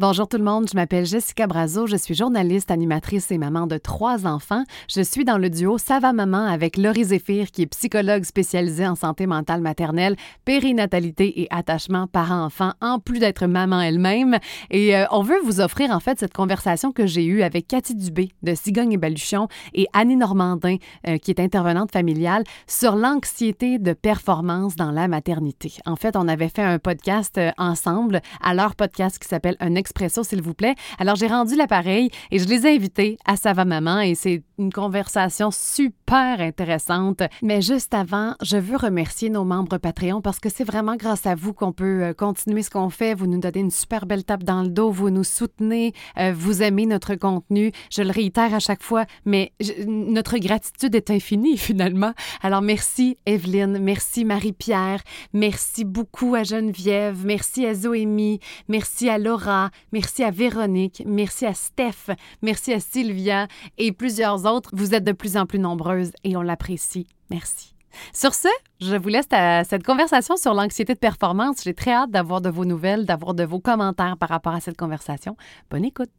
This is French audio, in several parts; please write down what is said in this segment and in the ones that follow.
Bonjour tout le monde, je m'appelle Jessica Brazo, je suis journaliste, animatrice et maman de trois enfants. Je suis dans le duo Ça va maman avec Laurie Zéphir qui est psychologue spécialisée en santé mentale maternelle, périnatalité et attachement parent-enfant en plus d'être maman elle-même et euh, on veut vous offrir en fait cette conversation que j'ai eue avec Cathy Dubé de Cigogne et Baluchon et Annie Normandin euh, qui est intervenante familiale sur l'anxiété de performance dans la maternité. En fait, on avait fait un podcast euh, ensemble à leur podcast qui s'appelle Un s'il vous plaît. Alors, j'ai rendu l'appareil et je les ai invités à Ça va maman et c'est une conversation super intéressante. Mais juste avant, je veux remercier nos membres Patreon parce que c'est vraiment grâce à vous qu'on peut euh, continuer ce qu'on fait. Vous nous donnez une super belle tape dans le dos, vous nous soutenez, euh, vous aimez notre contenu. Je le réitère à chaque fois, mais notre gratitude est infinie finalement. Alors, merci Evelyne, merci Marie-Pierre, merci beaucoup à Geneviève, merci à Zoémie, merci à Laura, merci à Véronique, merci à Steph, merci à Sylvia et plusieurs autres. Vous êtes de plus en plus nombreuses et on l'apprécie. Merci. Sur ce, je vous laisse à cette conversation sur l'anxiété de performance. J'ai très hâte d'avoir de vos nouvelles, d'avoir de vos commentaires par rapport à cette conversation. Bonne écoute.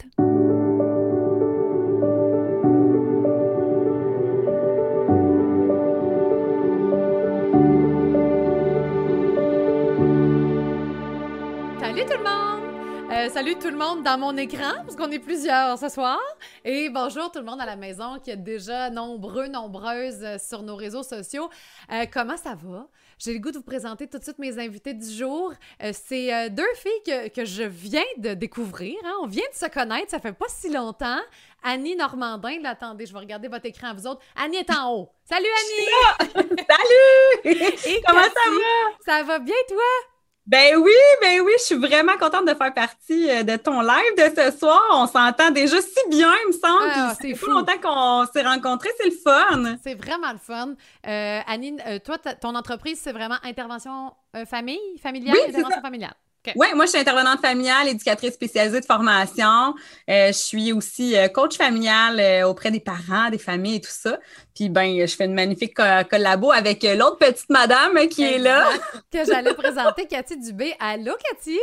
Salut tout le monde! Euh, salut tout le monde dans mon écran, parce qu'on est plusieurs ce soir. Et bonjour tout le monde à la maison qui est déjà nombreux, nombreuses euh, sur nos réseaux sociaux. Euh, comment ça va? J'ai le goût de vous présenter tout de suite mes invités du jour. c'est deux filles que, que, je viens de découvrir. Hein. On vient de se connaître, ça fait pas si longtemps. Annie Normandin, attendez, je vais regarder votre écran à vous autres. Annie est en haut. Salut Annie! Salut! Comment ça va? Ça va bien toi? Ben oui, ben oui, je suis vraiment contente de faire partie euh, de ton live de ce soir. On s'entend déjà si bien, il me semble. Ah, c'est fou longtemps qu'on s'est rencontrés, c'est le fun. C'est vraiment le fun. Euh, Anine, euh, toi, ton entreprise, c'est vraiment intervention famille, familiale, intervention familiale. Oui, moi, je suis intervenante familiale, éducatrice spécialisée de formation. Euh, je suis aussi euh, coach familial euh, auprès des parents, des familles et tout ça. Puis, ben, je fais une magnifique collabo avec l'autre petite madame qui est là. que j'allais présenter, Cathy Dubé. Allô, Cathy?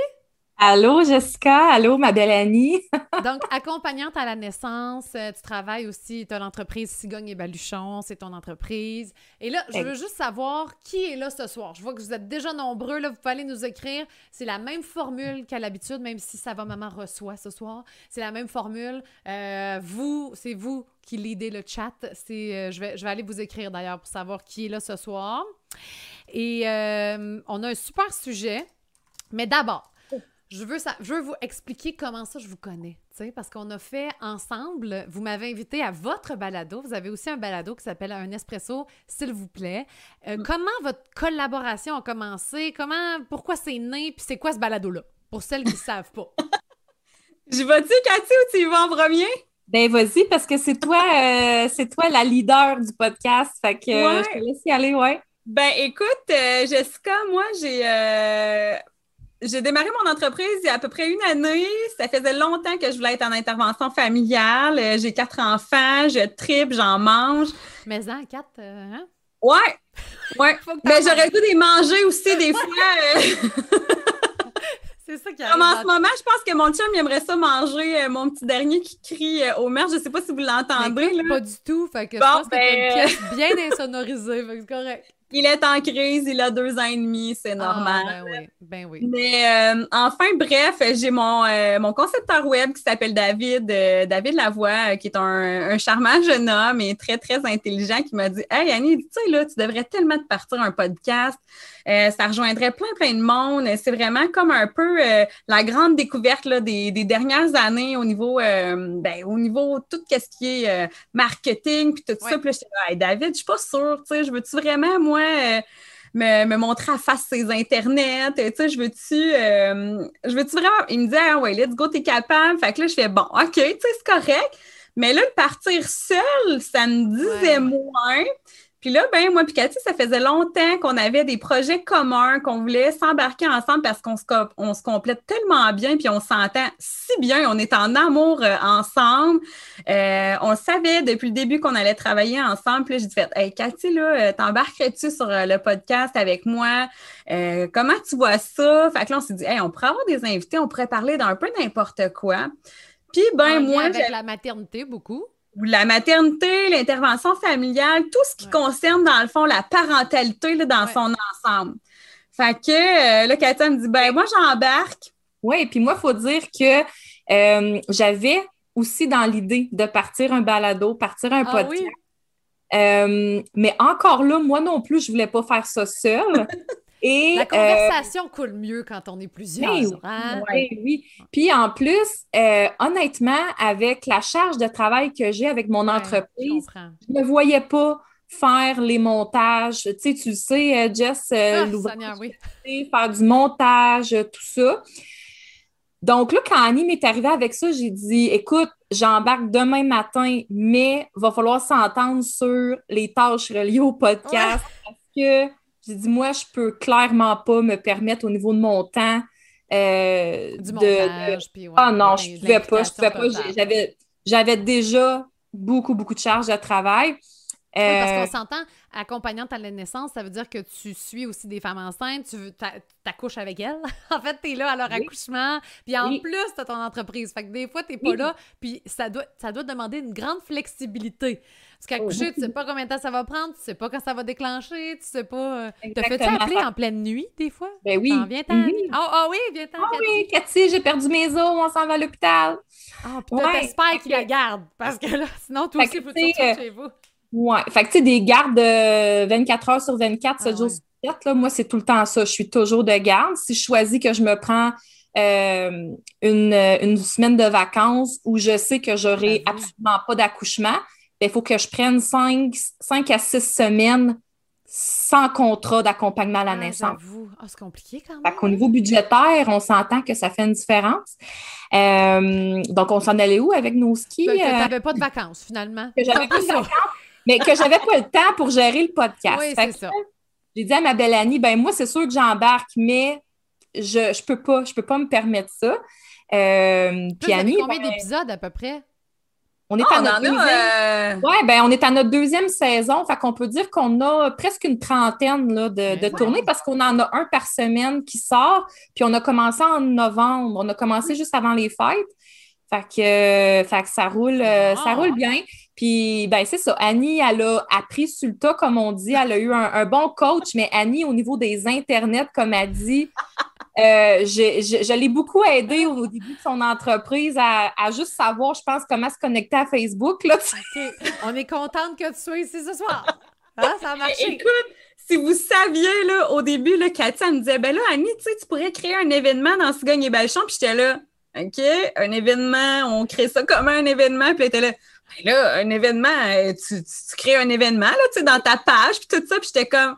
Allô, Jessica? Allô, ma belle Annie? Donc, accompagnante à la naissance, euh, tu travailles aussi, tu as l'entreprise Cigogne et Baluchon, c'est ton entreprise. Et là, je veux juste savoir qui est là ce soir. Je vois que vous êtes déjà nombreux, là, vous pouvez aller nous écrire. C'est la même formule qu'à l'habitude, même si ça va maman reçoit ce soir. C'est la même formule. Euh, vous, c'est vous qui lidez le chat. C'est, euh, je, vais, je vais aller vous écrire d'ailleurs pour savoir qui est là ce soir. Et on a un super sujet. Mais d'abord, je veux, ça, je veux vous expliquer comment ça je vous connais, parce qu'on a fait ensemble, vous m'avez invité à votre balado, vous avez aussi un balado qui s'appelle Un espresso, s'il vous plaît. Euh, mm. comment votre collaboration a commencé? Comment, pourquoi c'est né? Puis c'est quoi ce balado-là? Pour celles qui ne savent pas. Je vais-tu, Cathy, ou tu y vas en premier? Ben vas-y, parce que c'est toi, euh, c'est toi la leader du podcast. Fait que euh, je te laisse y aller, ouais. Ben écoute, Jessica, moi j'ai j'ai démarré mon entreprise il y a à peu près une année. Ça faisait longtemps que je voulais être en intervention familiale. Euh, j'ai quatre enfants, je tripe, j'en mange. Mais en quatre, euh, hein? Ouais! Ouais. Mais j'aurais dû les manger aussi des fois. Euh. C'est ça qui Comme en ce moment, je pense que mon chum aimerait ça manger mon petit dernier qui crie au maire. Je sais pas si vous l'entendez. Pas du tout. Fait que je pense que c'est une ben, pièce bien insonorisée. c'est correct. Il est en crise, il a deux ans et demi, c'est ah, normal. ben oui, ben oui. Mais euh, enfin, bref, j'ai mon, euh, mon concepteur web qui s'appelle David, euh, David Lavoie, qui est un, un, charmant jeune homme et très, très intelligent, qui m'a dit Hey Annie, tu sais, là, tu devrais tellement te partir un podcast. Ça rejoindrait plein, plein de monde. C'est vraiment comme un peu la grande découverte là, des, des, dernières années au niveau, ben, au niveau tout ce qui est marketing, puis tout ça. Puis là, je dis, hey, David, je suis pas sûre, tu sais, je veux-tu vraiment, moi, euh, me, montrer à face ses internets, tu sais, je veux-tu, euh, je veux-tu vraiment, il me dit, ah ouais, let's go, t'es capable, fait que là, je fais, bon, ok, tu sais, c'est correct, mais là, le partir seul, ça me disait moins, Puis là, ben moi puis Cathy, ça faisait longtemps qu'on avait des projets communs, qu'on voulait s'embarquer ensemble parce qu'on se, on se complète tellement bien, puis on s'entend si bien, on est en amour euh, ensemble. Euh, on savait depuis le début qu'on allait travailler ensemble. Puis là, j'ai dit, hey, Cathy, là, euh, t'embarquerais-tu sur le podcast avec moi? comment tu vois ça? Fait que là, on s'est dit, hey, on pourrait avoir des invités, on pourrait parler d'un peu n'importe quoi. Puis, ben, moi. Avec la maternité, beaucoup la maternité, l'intervention familiale, tout ce qui concerne, dans le fond, la parentalité là, dans son ensemble. Fait que euh, là, Katia me dit ben moi, j'embarque. Oui, puis moi, il faut dire que euh, j'avais aussi dans l'idée de partir un balado, partir un ah podcast. Euh, mais encore là, moi non plus, je ne voulais pas faire ça seule. la euh, conversation coule mieux quand on est plusieurs. Oui, hein? oui. Puis en plus, euh, honnêtement, avec la charge de travail que j'ai avec mon entreprise, je ne me voyais pas faire les montages. Tu sais, tu sais, euh, Jess, ah, faire du montage, tout ça. Donc là, quand Annie m'est arrivée avec ça, j'ai dit écoute, j'embarque demain matin, mais il va falloir s'entendre sur les tâches reliées au podcast parce que j'ai dit, moi, je peux clairement pas me permettre au niveau de mon temps. Euh, du montage, de... ah non, je ne pouvais pas. Je pouvais pas. J'avais, j'avais déjà beaucoup, beaucoup de charges de travail. Oui, parce qu'on euh, s'entend, accompagnante à la naissance, ça veut dire que tu suis aussi des femmes enceintes, tu t'accouches avec elles. en fait, tu es là à leur accouchement, puis en plus, tu as ton entreprise. Fait que des fois, tu n'es pas là, puis ça doit, ça doit demander une grande flexibilité. Parce qu'accoucher, tu sais pas combien de temps ça va prendre, tu sais pas quand ça va déclencher, tu sais pas. Euh, T'as fait-tu appeler en pleine nuit, des fois? Ben oui. viens ten mm Ah oui, viens ten Ah oui, Cathy, j'ai perdu mes os, on s'en va à l'hôpital. Ah, puis ouais, t'espères qu'il la garde, parce que là, sinon, toi aussi, il faut que tu chez vous. Ouais. Fait que, tu sais, des gardes de 24 heures sur 24, 7 ah jours sur 7, là, moi, c'est tout le temps ça. Je suis toujours de garde. Si je choisis que je me prends euh, une, une, semaine de vacances où je sais que j'aurai absolument pas d'accouchement, ben, il faut que je prenne 5, 5 à 6 semaines sans contrat d'accompagnement à la ah, naissance. Ah, c'est compliqué quand même. Au niveau budgétaire, on s'entend que ça fait une différence. Euh, donc, on s'en allait où avec nos skis? Tu n'avais euh, pas de vacances, finalement. Que j'avais pas de vacances mais que j'avais pas le temps pour gérer le podcast. Oui, c'est ça. J'ai dit à ma belle Annie, ben moi, c'est sûr que j'embarque, mais je ne peux pas, je peux pas me permettre ça. Euh, puis Annie, combien ben, d'épisodes à peu près? On est, à notre deuxième... Euh, ouais, ben, on est à notre deuxième saison. Fait qu'on peut dire qu'on a presque une trentaine là, de, de tournées parce qu'on en a un par semaine qui sort. Puis on a commencé en novembre. On a commencé juste avant les fêtes. Fait que, fait que ça roule, euh, ça roule bien. Puis, ben, c'est ça. Annie, elle a appris sur le tas, comme on dit. Elle a eu un, bon coach, mais Annie, au niveau des internets, comme elle dit, euh, je, l'ai beaucoup aidée au, début de son entreprise à, juste savoir, je pense, comment se connecter à Facebook. Là. On est contente que tu sois ici ce soir. Hein, ça a marché. Écoute, si vous saviez, là, au début, là, Katia me disait, ben là, Annie, tu sais, tu pourrais créer un événement dans Cigogne et Belchon. Puis j'étais là, OK, un événement, on crée ça comme un événement. Puis elle était là, là, un événement, euh, tu, crées un événement là, tu sais, dans ta page, puis tout ça. Puis j'étais comme,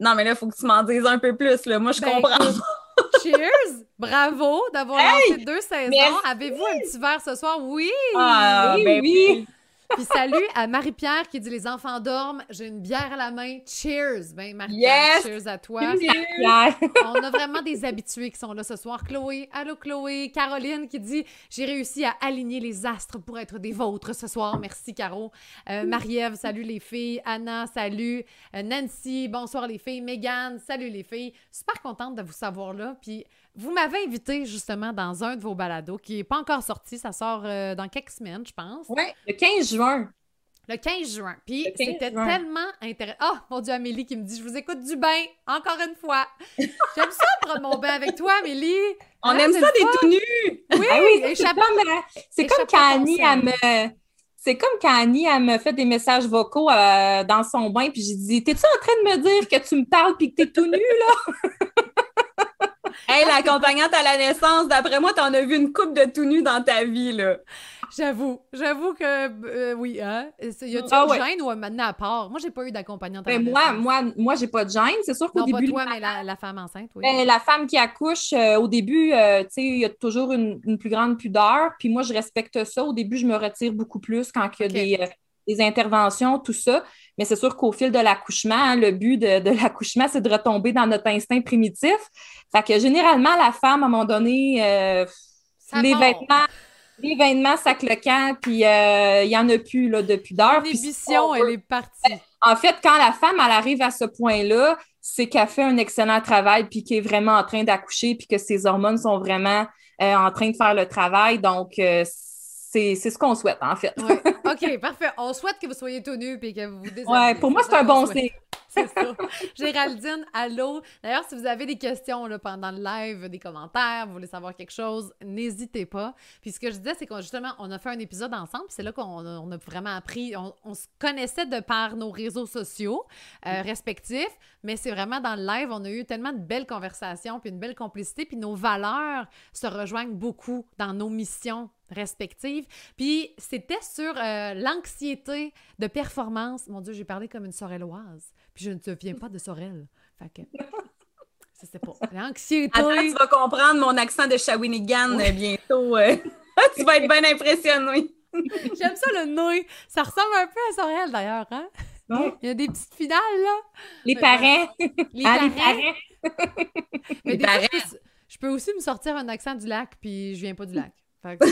non, mais là, il faut que tu m'en dises un peu plus. Là. Moi, je ben, comprends. Cheers! Bravo d'avoir lancé deux saisons. Avez-vous un petit verre ce soir? Oui! Ah, oui, ben oui! Puis salut à Marie-Pierre qui dit Les enfants dorment, j'ai une bière à la main. Cheers! Ben, Marie-Pierre, cheers à toi. On a vraiment des habitués qui sont là ce soir. Chloé, allô Chloé. Caroline qui dit J'ai réussi à aligner les astres pour être des vôtres ce soir. Merci, Caro. Euh, Marie-Ève, salut les filles. Anna, salut. Euh, Nancy, bonsoir les filles. Megan, salut les filles. Super contente de vous savoir là. Puis vous m'avez invité justement dans un de vos balados qui n'est pas encore sorti. Ça sort euh, dans quelques semaines, je pense. Oui, le 15 juin. Le 15 juin. Puis c'était tellement intéressant. Ah, mon Dieu, Amélie qui me dit Je vous écoute du bain, encore une fois. J'aime ça prendre mon bain avec toi, Amélie. On hein, aime ça des tout nus. Oui, ah oui c'est comme, c'est comme quand Annie, elle me. C'est comme quand Annie, elle me fait des messages vocaux euh, dans son bain, puis j'ai dit T'es-tu en train de me dire que tu me parles puis que t'es tout nu, là Hey, l'accompagnante à la naissance, d'après moi, t'en as vu une coupe de tout nu dans ta vie, là. J'avoue, j'avoue que euh, oui, hein? Y a-tu ah, une gêne ou maintenant à part? Moi, j'ai pas eu d'accompagnante. Ben, moi, moi, moi, j'ai pas de gêne. C'est sûr qu'au début. Pas toi, mais la, femme enceinte, oui. Ben, la femme qui accouche, euh, au début, euh, tu sais, il y a toujours une, plus grande pudeur. Puis moi, je respecte ça. Au début, je me retire beaucoup plus quand il y a des des interventions, tout ça. Mais c'est sûr qu'au fil de l'accouchement, hein, le but de, l'accouchement, c'est de retomber dans notre instinct primitif. Fait que généralement, la femme, à un moment donné, euh, les vêtements, l'événement sac le camp, puis euh, il n'y en a plus là, depuis d'heures. L'inhibition, elle est partie. En fait, quand la femme, elle arrive à ce point-là, c'est qu'elle fait un excellent travail, puis qu'elle est vraiment en train d'accoucher, puis que ses hormones sont vraiment euh, en train de faire le travail. Donc, c'est ce qu'on souhaite, en fait. OK, parfait. On souhaite que vous soyez tout nu et que vous vous Oui, pour moi, c'est un bon signe. C'est ça. Géraldine, allô? D'ailleurs, si vous avez des questions là, pendant le live, des commentaires, vous voulez savoir quelque chose, n'hésitez pas. Puis ce que je disais, c'est qu'on justement, on a fait un épisode ensemble. C'est là qu'on a, vraiment appris. On, se connaissait de par nos réseaux sociaux euh, respectifs, mais c'est vraiment dans le live, on a eu tellement de belles conversations, puis une belle complicité, puis nos valeurs se rejoignent beaucoup dans nos missions respectives. Puis c'était sur euh, l'anxiété de performance. Mon Dieu, j'ai parlé comme une sorelloise. Puis je ne te viens pas de Sorel. Fait que. C'est pas. L'anxiété. Attends, tu vas comprendre mon accent de Shawinigan euh, bientôt. Euh. tu vas être bien impressionné. J'aime ça le nœud. Ça ressemble un peu à Sorel d'ailleurs, hein? Il y a des petites finales, là. Les parents. Les ah, parents. les parents. je, peux, aussi me sortir un accent du lac, puis je viens pas du lac. Fait que,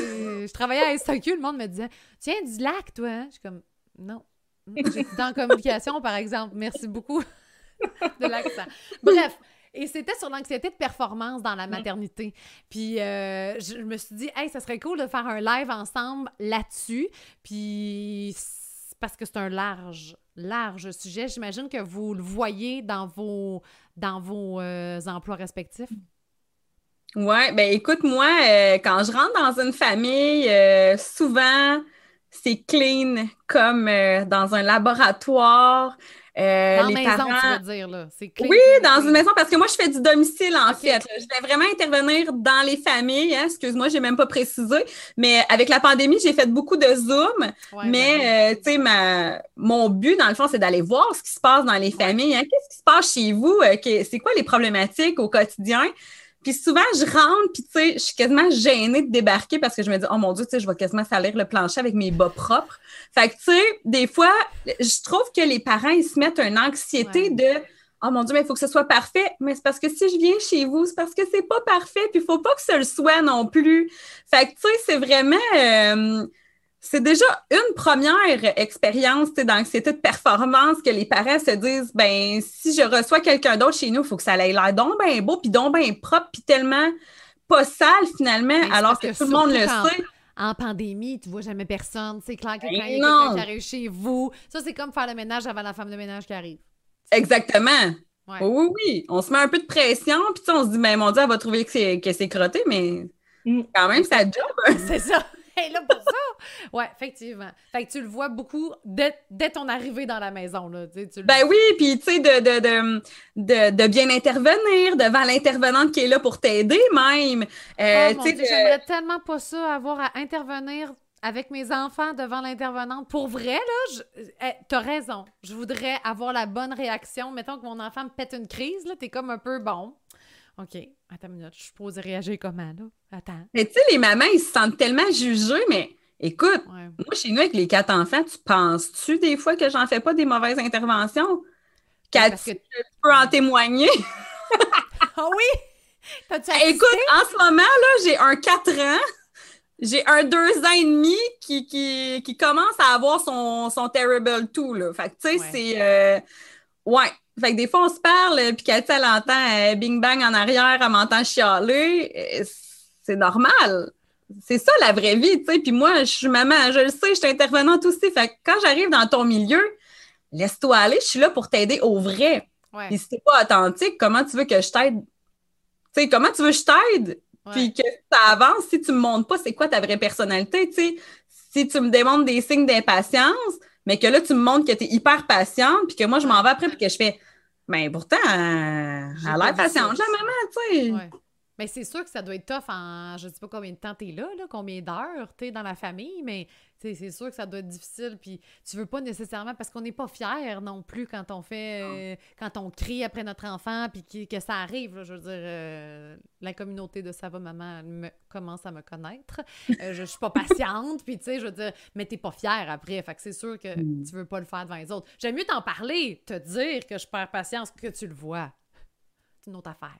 je travaillais à STQ, le monde me disait Tu viens du lac, toi, hein? Je suis comme Non. J'étais dans communication, par exemple. Merci beaucoup de l'accent. Bref. Et c'était sur l'anxiété de performance dans la maternité. Puis euh, je me suis dit, hey, ça serait cool de faire un live ensemble là-dessus. Puis parce que c'est un large, large sujet. J'imagine que vous le voyez dans vos, dans vos euh, emplois respectifs. Ouais, ben écoute, moi, euh, quand je rentre dans une famille, souvent, c'est clean comme euh, dans un laboratoire. Euh, dans les maison, tu veux dire, là. C'est clean. Oui, dans une maison, parce que moi, je fais du domicile, en fait. Je vais vraiment intervenir dans les familles. Hein. Excuse-moi, j'ai même pas précisé. Mais avec la pandémie, j'ai fait beaucoup de Zoom. mais, euh, tu sais, ma... mon but, dans le fond, c'est d'aller voir ce qui se passe dans les familles. Hein. Qu'est-ce qui se passe chez vous? Euh, c'est quoi les problématiques au quotidien? Puis souvent, je rentre, puis tu sais, je suis quasiment gênée de débarquer parce que je me dis, oh mon Dieu, tu sais, je vais quasiment salir le plancher avec mes bas propres. Fait que, tu sais, des fois, je trouve que les parents, ils se mettent une anxiété de, oh mon Dieu, mais il faut que ce soit parfait. Mais c'est parce que si je viens chez vous, c'est parce que c'est pas parfait, puis il faut pas que ce le soit non plus. Fait que, tu sais, c'est vraiment. Euh, c'est déjà une première expérience d'anxiété de performance que les parents se disent ben si je reçois quelqu'un d'autre chez nous, il faut que ça ait l'air donc bien beau, puis donc bien propre, puis tellement pas sale finalement, alors que, tout le monde le sait. En pandémie, tu vois jamais personne. C'est clair que quand il y a quelqu'un qui arrive chez vous, ça c'est comme faire le ménage avant la femme de ménage qui arrive. Exactement. Oui, oui, On se met un peu de pression, puis on se dit, ben mon Dieu, elle va trouver que c'est crotté, mais mm. quand même, ça job. C'est ça. est là pour ça? Ouais, effectivement. Fait que tu le vois beaucoup dès, ton arrivée dans la maison. Là, ben oui, puis tu sais, de, de, de, de, bien intervenir devant l'intervenante qui est là pour t'aider même. Euh, oh, J'aimerais tellement pas ça, avoir à intervenir avec mes enfants devant l'intervenante. Pour vrai, là, eh, t'as raison. Je voudrais avoir la bonne réaction. Mettons que mon enfant me pète une crise, là, t'es comme un peu bon. OK, attends une minute, je suppose réagir comment, là? Attends. Mais tu sais, les mamans, ils se sentent tellement jugés, mais écoute, moi, chez nous, avec les quatre enfants, tu penses-tu des fois que j'en fais pas des mauvaises interventions? Qu'as-tu que... tu peux en témoigner? Ah oui? Écoute, en ce moment, là, j'ai un 4 ans, j'ai un 2 ans et demi qui, qui, commence à avoir son, son Terrible tout là. Fait que, tu sais, c'est... Euh, ouais, fait que des fois, on se parle, euh, puis Cathy, elle entend euh, bing bang en arrière, elle m'entend chialer. Euh, c'est normal. C'est ça la vraie vie, tu sais. Puis moi, je suis maman, je le sais, je suis intervenante aussi. Fait que quand j'arrive dans ton milieu, laisse-toi aller, je suis là pour t'aider au vrai. Ouais. Puis si t'es pas authentique, comment tu veux que je t'aide? Tu sais, comment tu veux que je t'aide? Puis que ça avance si tu me montres pas c'est quoi ta vraie personnalité, tu sais. Si tu me démontres des signes d'impatience, mais que là, tu me montres que tu es hyper patiente, puis que moi, je m'en vais après, puis que je fais, ben pourtant, elle a l'air patiente, la maman, tu sais. Mais c'est sûr que ça doit être tough en je sais pas combien de temps t'es là, là, combien d'heures t'es dans la famille, mais c'est sûr que ça doit être difficile. Puis tu veux pas nécessairement parce qu'on n'est pas fier non plus quand on fait euh, quand on crie après notre enfant puis que, ça arrive. je veux dire, euh, la communauté de Sava Maman me, commence à me connaître. Euh, je, suis pas patiente, puis tu sais, je veux dire, mais t'es pas fier après. Fait que c'est sûr que mm. tu veux pas le faire devant les autres. J'aime mieux t'en parler, te dire que je perds patience que tu le vois. C'est une autre affaire.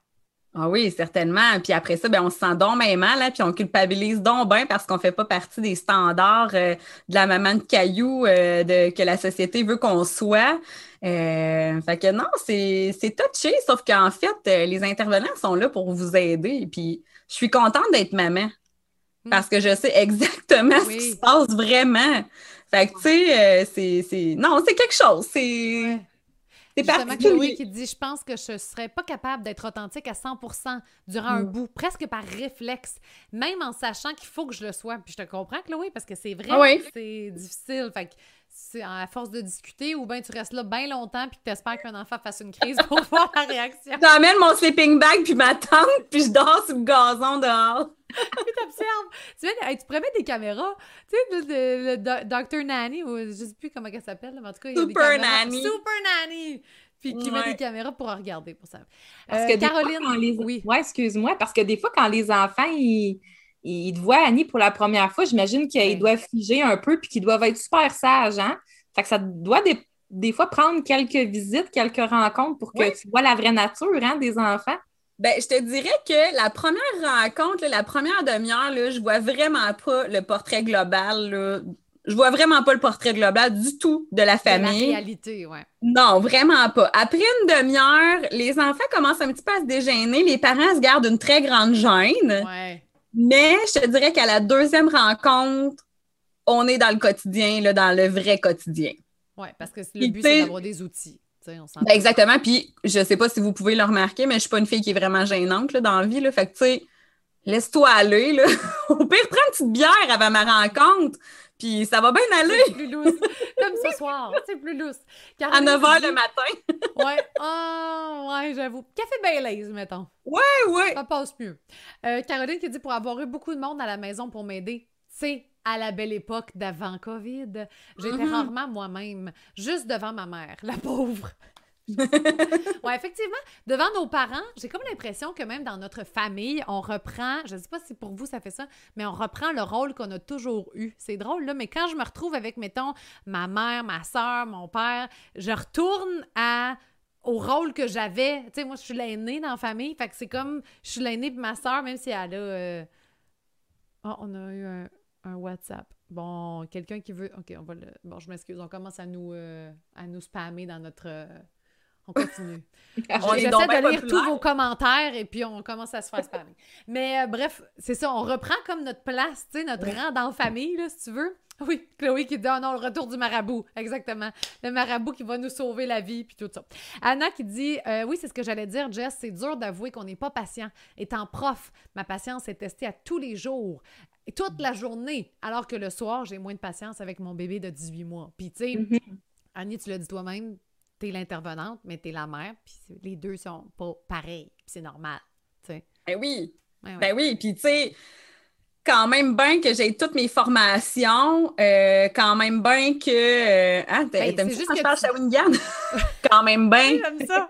Ah oui, certainement. Puis après ça, ben, on se sent donc même mal, hein, puis on culpabilise donc bien parce qu'on ne fait pas partie des standards euh, de la maman de caillou euh, de, que la société veut qu'on soit. Euh, fait que non, c'est touché, sauf qu'en fait, les intervenants sont là pour vous aider. Puis je suis contente d'être maman hmm. parce que je sais exactement ce qui se passe vraiment. Fait que, tu sais, c'est. Non, c'est quelque chose. C'est. C'est justement Chloé qui dit Je pense que je ne serais pas capable d'être authentique à 100 durant un mm. bout, presque par réflexe, même en sachant qu'il faut que je le sois. Puis je te comprends, Chloé, parce que c'est vrai ah c'est difficile. Fait que c'est à force de discuter ou bien tu restes là bien longtemps puis que tu espères qu'un enfant fasse une crise pour voir la réaction. J'emmène mon sleeping bag puis ma tente puis je dors sur le gazon dehors. t'observes. Tu, sais, tu pourrais mettre des caméras. Tu sais, le, le, Dr. Nanny, ou je sais plus comment elle s'appelle, mais en tout cas, il y a des caméras. Nanny. Super Nanny! Puis qui met des caméras pour regarder, pour ça. Parce euh, que Caroline. les... Oui, ouais, excuse-moi, parce que des fois, quand les enfants, ils ils te voient Annie pour la première fois, j'imagine qu'ils doivent figer un peu puis qu'ils doivent être super sages, hein? Fait que ça doit des, fois prendre quelques visites, quelques rencontres pour que tu vois la vraie nature hein, des enfants. Ben, je te dirais que la première rencontre, la première demi-heure, je vois vraiment pas le portrait global. Là. Je vois vraiment pas le portrait global du tout de la famille. la réalité, ouais. Non, vraiment pas. Après une demi-heure, les enfants commencent un petit peu à se dégêner. Les parents se gardent une très grande gêne. Ouais. Mais je te dirais qu'à la deuxième rencontre, on est dans le quotidien, là, dans le vrai quotidien. Oui, parce que le but, c'est d'avoir des outils. Ben, exactement. Puis, je sais pas si vous pouvez le remarquer, mais je suis pas une fille qui est vraiment gênante là, dans la vie. Là. Fait que, tu sais, laisse-toi aller. Là. Au pire, prends une petite bière avant ma rencontre. Puis ça va bien aller. C'est plus lousse. Comme ce soir, c'est plus lousse. à 9 h le matin. ouais. Oh, ouais, j'avoue. Café Baileys, mettons. Ouais, ouais. Ça passe mieux. Euh, Caroline qui dit pour avoir eu beaucoup de monde à la maison pour m'aider, c'est à la belle époque d'avant COVID. J'étais mm-hmm. rarement moi-même, juste devant ma mère, la pauvre. ouais, effectivement, devant nos parents, j'ai comme l'impression que même dans notre famille, on reprend, je sais pas si pour vous ça fait ça, mais on reprend le rôle qu'on a toujours eu. C'est drôle, là, mais quand je me retrouve avec, mettons, ma mère, ma soeur, mon père, je retourne à au rôle que j'avais. Tu sais, moi, je suis l'aînée dans la famille, fait que c'est comme, je suis l'aînée de ma soeur, même si elle a... Euh, oh, on a eu un, WhatsApp. Bon, quelqu'un qui veut... OK, on va le... Bon, je m'excuse, on commence à nous, euh, à nous spammer dans notre... On continue. J'essaie de lire tous vos commentaires et puis on commence à se faire spammer. Mais euh, bref, c'est ça, on reprend comme notre place, tu sais, notre rang dans la famille, là, si tu veux. Oui, Chloé qui dit oh non, le retour du marabout. Exactement. Le marabout qui va nous sauver la vie, puis tout ça. Anna qui dit euh, Oui, c'est ce que j'allais dire, Jess. C'est dur d'avouer qu'on n'est pas patient. Étant prof, ma patience est testée à tous les jours, et toute la journée, alors que le soir, j'ai moins de patience avec mon bébé de 18 mois. Puis, tu sais, mm-hmm. Annie, tu l'as dit toi-même, t'es l'intervenante, mais t'es la mère, puis les deux sont pas pareils, c'est normal, tu sais. Ben oui, ben oui, puis tu sais, quand même bien que j'ai toutes mes formations, euh, quand même bien que... Euh, hein, ben, t'aimes juste que je tu... quand même bien. j'aime ça,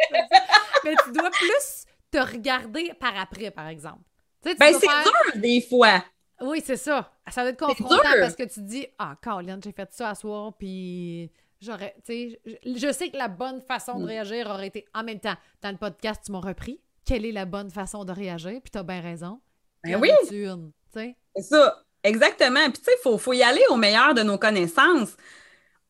mais tu dois plus te regarder par après, par exemple. ben, c'est dur, des fois. Oui, c'est ça. Ça va être confrontant parce que tu te dis « Ah, Caroline, j'ai fait ça à soir, puis... » J'aurais, tu sais, je, sais que la bonne façon de mm. réagir aurait été en même temps. Dans le podcast, tu m'as repris. Quelle est la bonne façon de réagir? Puis tu as bien raison. Ben oui. C'est ça. Exactement. Puis tu sais, il faut, y aller au meilleur de nos connaissances.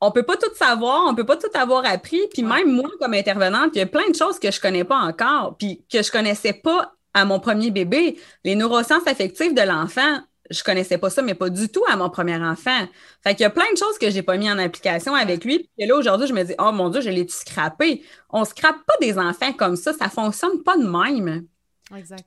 On peut pas tout savoir, on peut pas tout avoir appris. Puis même moi, comme intervenante, il y a plein de choses que je connais pas encore, puis que je connaissais pas à mon premier bébé. Les neurosciences affectives de l'enfant, je connaissais pas ça, mais pas du tout à mon premier enfant. Fait qu'il y a plein de choses que j'ai pas mis en application avec lui. Et là, aujourd'hui, je me dis, oh mon Dieu, je l'ai tout scrappé. On scrape pas des enfants comme ça. Ça fonctionne pas de même. Exact.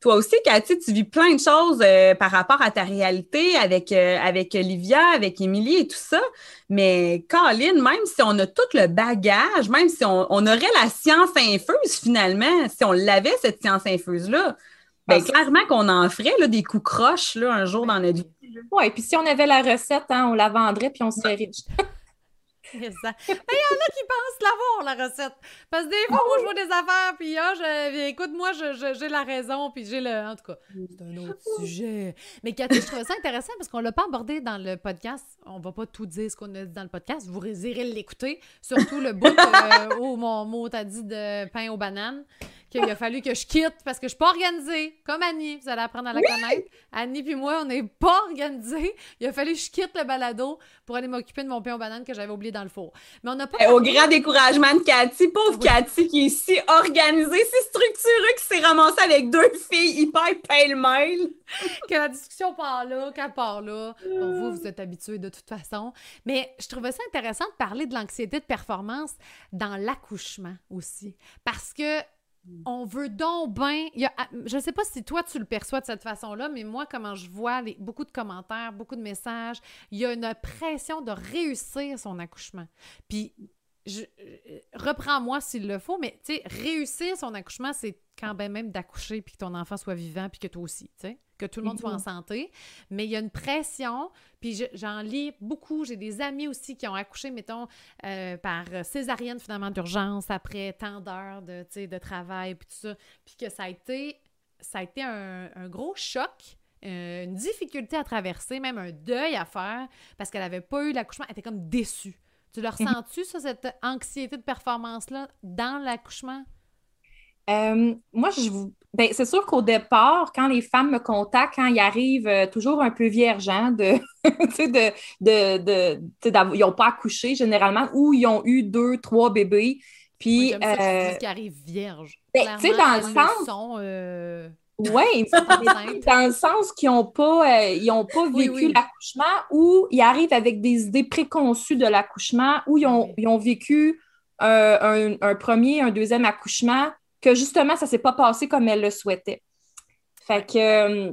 Toi aussi, Cathy, tu vis plein de choses euh, par rapport à ta réalité avec, euh, avec Olivia, avec Émilie et tout ça. Mais Colin, même si on a tout le bagage, même si on, on aurait la science infuse finalement, si on l'avait, cette science infuse-là, Ben, clairement qu'on en ferait là, des coups croches là, un jour dans notre vie. Oui, puis si on avait la recette, hein, on la vendrait puis on serait riche. Il y en a qui pensent l'avoir, la recette. Parce que des fois, moi, je vois des affaires, puis ah, je, écoute, moi, j'ai la raison, puis j'ai le. En tout cas, c'est un autre sujet. Mais Cathy, je trouve ça intéressant parce qu'on l'a pas abordé dans le podcast. On va pas tout dire ce qu'on a dit dans le podcast. Vous irez l'écouter. Surtout le bout euh, où mon mot t'a dit de pain aux bananes qu'il a fallu que je quitte parce que je suis pas organisée. Comme Annie, vous allez apprendre à la connaître. Annie puis moi, on n'est pas organisés. Il a fallu que je quitte le balado pour aller m'occuper de mon pain aux bananes que j'avais oublié dans le four. Mais on n'a pas. Eh, au grand découragement de Cathy, pauvre Cathy qui est si organisée, si structurée, qui s'est ramassée avec deux filles hyper pêle-mêle. que la discussion part là, qu'elle part là. Bon, vous, vous êtes habitués de toute façon. Mais je trouvais ça intéressant de parler de l'anxiété de performance dans l'accouchement aussi. Parce que. On veut donc bien. Ah, je ne sais pas si toi, tu le perçois de cette façon-là, mais moi, comment je vois beaucoup de commentaires, beaucoup de messages, il y a une pression de réussir son accouchement. Puis, reprends-moi s'il le faut, mais tu sais, réussir son accouchement, c'est quand même d'accoucher puis que ton enfant soit vivant puis que toi aussi, tu sais que tout le monde soit en mhm. santé. Mais il y a une pression, puis j'en lis beaucoup. J'ai des amis aussi qui ont accouché, mettons, euh, par césarienne finalement d'urgence après tant d'heures de, de travail, puis tout ça. Puis que ça a été, ça a été un, gros choc. Euh, une difficulté à traverser, même un deuil à faire, parce qu'elle n'avait pas eu l'accouchement, elle était comme déçue. Tu le mhm. ressens-tu, ça, cette anxiété de performance-là, dans l'accouchement? Euh, moi, je vous. Ben, c'est sûr qu'au départ, quand les femmes me contactent, quand ils arrivent euh, toujours un peu vierges, hein, de, de, de, de ils n'ont pas accouché généralement, ou ils ont eu deux, trois bébés. Puis. euh, qui arrivent vierges. Ben, tu sais, dans le sens. Euh, oui, dans le sens qu'ils n'ont pas, ils ont pas vécu l'accouchement ou ils arrivent avec des idées préconçues de l'accouchement ou ils ont, ils ont vécu un, un, premier, un deuxième accouchement que justement, ça ne s'est pas passé comme elle le souhaitait. Fait que, euh,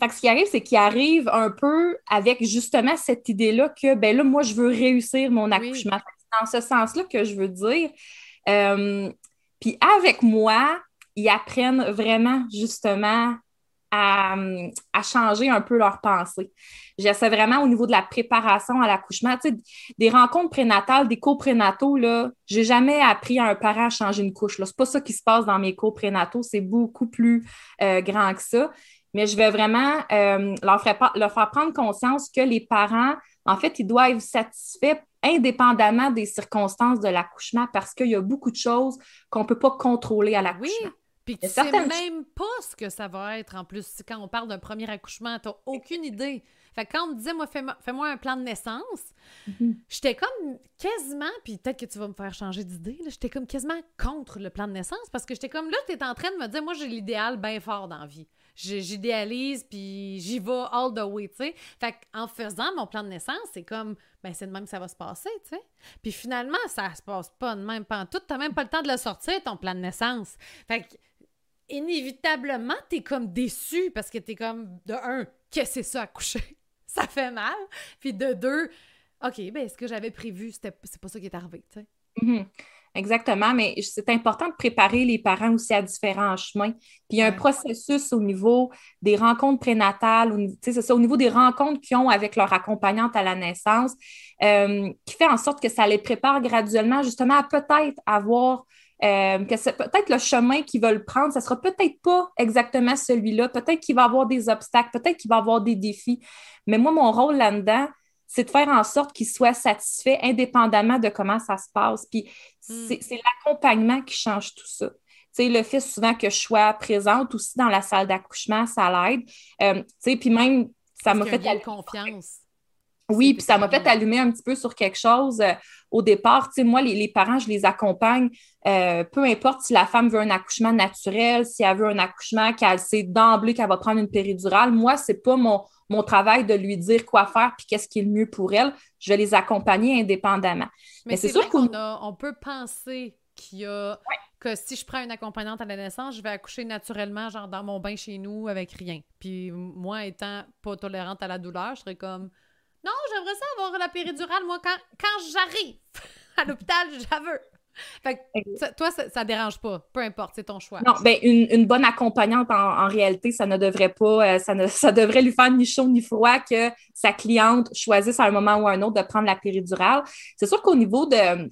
ce qui arrive, c'est qu'il arrive un peu avec justement cette idée-là que, ben là, moi, je veux réussir mon accouchement. C'est dans ce sens-là que je veux dire. Euh, puis avec moi, ils apprennent vraiment justement à, changer un peu leur pensée. J'essaie vraiment au niveau de la préparation à l'accouchement, tu sais, des rencontres prénatales, des cours prénataux, là, j'ai jamais appris à un parent à changer une couche. Ce n'est pas ça qui se passe dans mes cours prénataux, c'est beaucoup plus euh, grand que ça. Mais je vais vraiment euh, leur, faire, leur faire prendre conscience que les parents, en fait, ils doivent être satisfaits indépendamment des circonstances de l'accouchement parce qu'il y a beaucoup de choses qu'on ne peut pas contrôler à l'accouchement. Puis tu sais même pas ce que ça va être en plus. Quand on parle d'un premier accouchement, tu aucune idée. Fait que quand on me disait, moi, fais-moi un plan de naissance, mhm. j'étais comme quasiment, puis peut-être que tu vas me faire changer d'idée, j'étais comme quasiment contre le plan de naissance parce que j'étais comme là, tu es en train de me dire, moi, j'ai l'idéal bien fort dans la vie. J'idéalise, puis j'y vais all the way, tu sais. Fait en faisant mon plan de naissance, c'est comme, ben c'est de même que ça va se passer, tu sais. Puis finalement, ça se passe pas de même, pas en tout. T'as même pas le temps de le sortir, ton plan de naissance. Fait que inévitablement, t'es comme déçu parce que t'es comme, de un, qu'est-ce que c'est ça à coucher? ça fait mal. Puis de deux, OK, ben ce que j'avais prévu, c'est pas ça qui est arrivé, tu sais. Mm-hmm. Exactement, mais c'est important de préparer les parents aussi à différents chemins. Puis il y a un processus au niveau des rencontres prénatales, c'est ça, au niveau des rencontres qu'ils ont avec leur accompagnante à la naissance, euh, qui fait en sorte que ça les prépare graduellement justement à peut-être avoir euh, que c'est peut-être le chemin qu'ils veulent prendre, ça sera peut-être pas exactement celui-là, peut-être qu'il va y avoir des obstacles, peut-être qu'il va y avoir des défis. Mais moi, mon rôle là-dedans, c'est de faire en sorte qu'ils soient satisfaits indépendamment de comment ça se passe. Puis hmm. c'est l'accompagnement qui change tout ça. sais, le fait souvent que je sois présente aussi dans la salle d'accouchement, ça l'aide. Euh, puis même, ça m'a fait... confiance. Oui, puis ça m'a fait allumer un petit peu sur quelque chose. Euh, au départ, tu sais, moi, les, parents, je les accompagne, euh, peu importe si la femme veut un accouchement naturel, si elle veut un accouchement, qu'elle sait d'emblée qu'elle va prendre une péridurale. Moi, c'est pas mon, mon travail de lui dire quoi faire puis qu'est-ce qui est le mieux pour elle. Je vais les accompagner indépendamment. Mais, c'est sûr qu'on on peut penser qu'il y a que si je prends une accompagnante à la naissance, je vais accoucher naturellement, genre dans mon bain chez nous avec rien. Puis moi, étant pas tolérante à la douleur, je serais comme non, j'aimerais ça avoir la péridurale, moi, quand, quand j'arrive à l'hôpital, j'aveux. toi, ça, ne dérange pas, peu importe, c'est ton choix. Non, ben une, bonne accompagnante, en, réalité, ça ne devrait pas, euh, ça, ne, ça devrait lui faire ni chaud ni froid que sa cliente choisisse à un moment ou à un autre de prendre la péridurale. C'est sûr qu'au niveau de,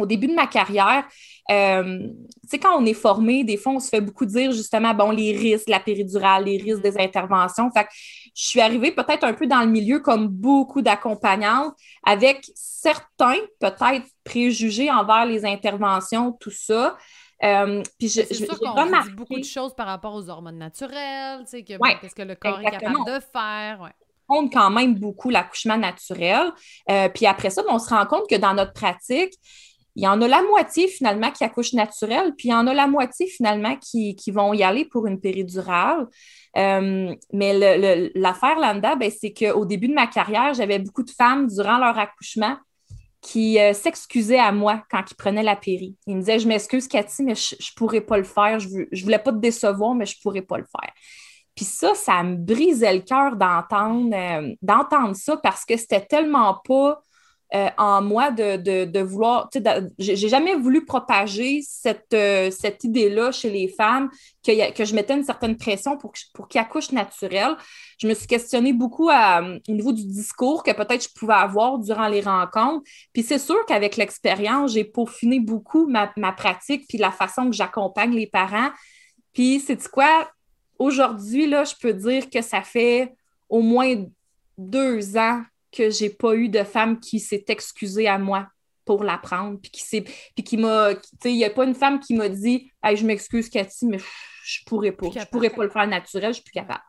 au début de ma carrière, euh, tu sais, quand on est formé, des fois, on se fait beaucoup dire justement, bon, les risques de la péridurale, les risques des interventions. Fait que je suis arrivée peut-être un peu dans le milieu comme beaucoup d'accompagnantes avec certains, peut-être, préjugés envers les interventions, tout ça. Euh, puis je, c'est sûr qu'on dit beaucoup de choses par rapport aux hormones naturelles, tu sais, qu'est-ce que le corps est capable de faire. Ouais compte quand même beaucoup l'accouchement naturel. Euh, puis après ça, on se rend compte que dans notre pratique, il y en a la moitié finalement qui accouchent naturel, puis il y en a la moitié finalement qui, vont y aller pour une péridurale. Euh, mais l'affaire Landa, ben, c'est qu'au début de ma carrière, j'avais beaucoup de femmes durant leur accouchement qui euh, s'excusaient à moi quand ils prenaient la péri. Ils me disaient Je m'excuse, Cathy, mais je ne pourrais pas le faire. Je ne voulais pas te décevoir, mais je ne pourrais pas le faire. Puis ça, ça me brisait le cœur d'entendre euh, d'entendre ça parce que c'était tellement pas euh, en moi de, de, de vouloir. J'ai jamais voulu propager cette, euh, cette idée-là chez les femmes, que, que je mettais une certaine pression pour, pour qu'ils accouchent naturel. Je me suis questionnée beaucoup au niveau du discours que peut-être je pouvais avoir durant les rencontres. Puis c'est sûr qu'avec l'expérience, j'ai peaufiné beaucoup ma, ma pratique puis la façon que j'accompagne les parents. Puis c'est quoi? Aujourd'hui, là, je peux dire que ça fait au moins deux ans que j'ai pas eu de femme qui s'est excusée à moi pour l'apprendre, puis qui s'est puis qui m'a tu sais il y a pas une femme qui m'a dit hey, je m'excuse Cathy mais je pourrais pas. Je pourrais pas le faire naturel je suis plus capable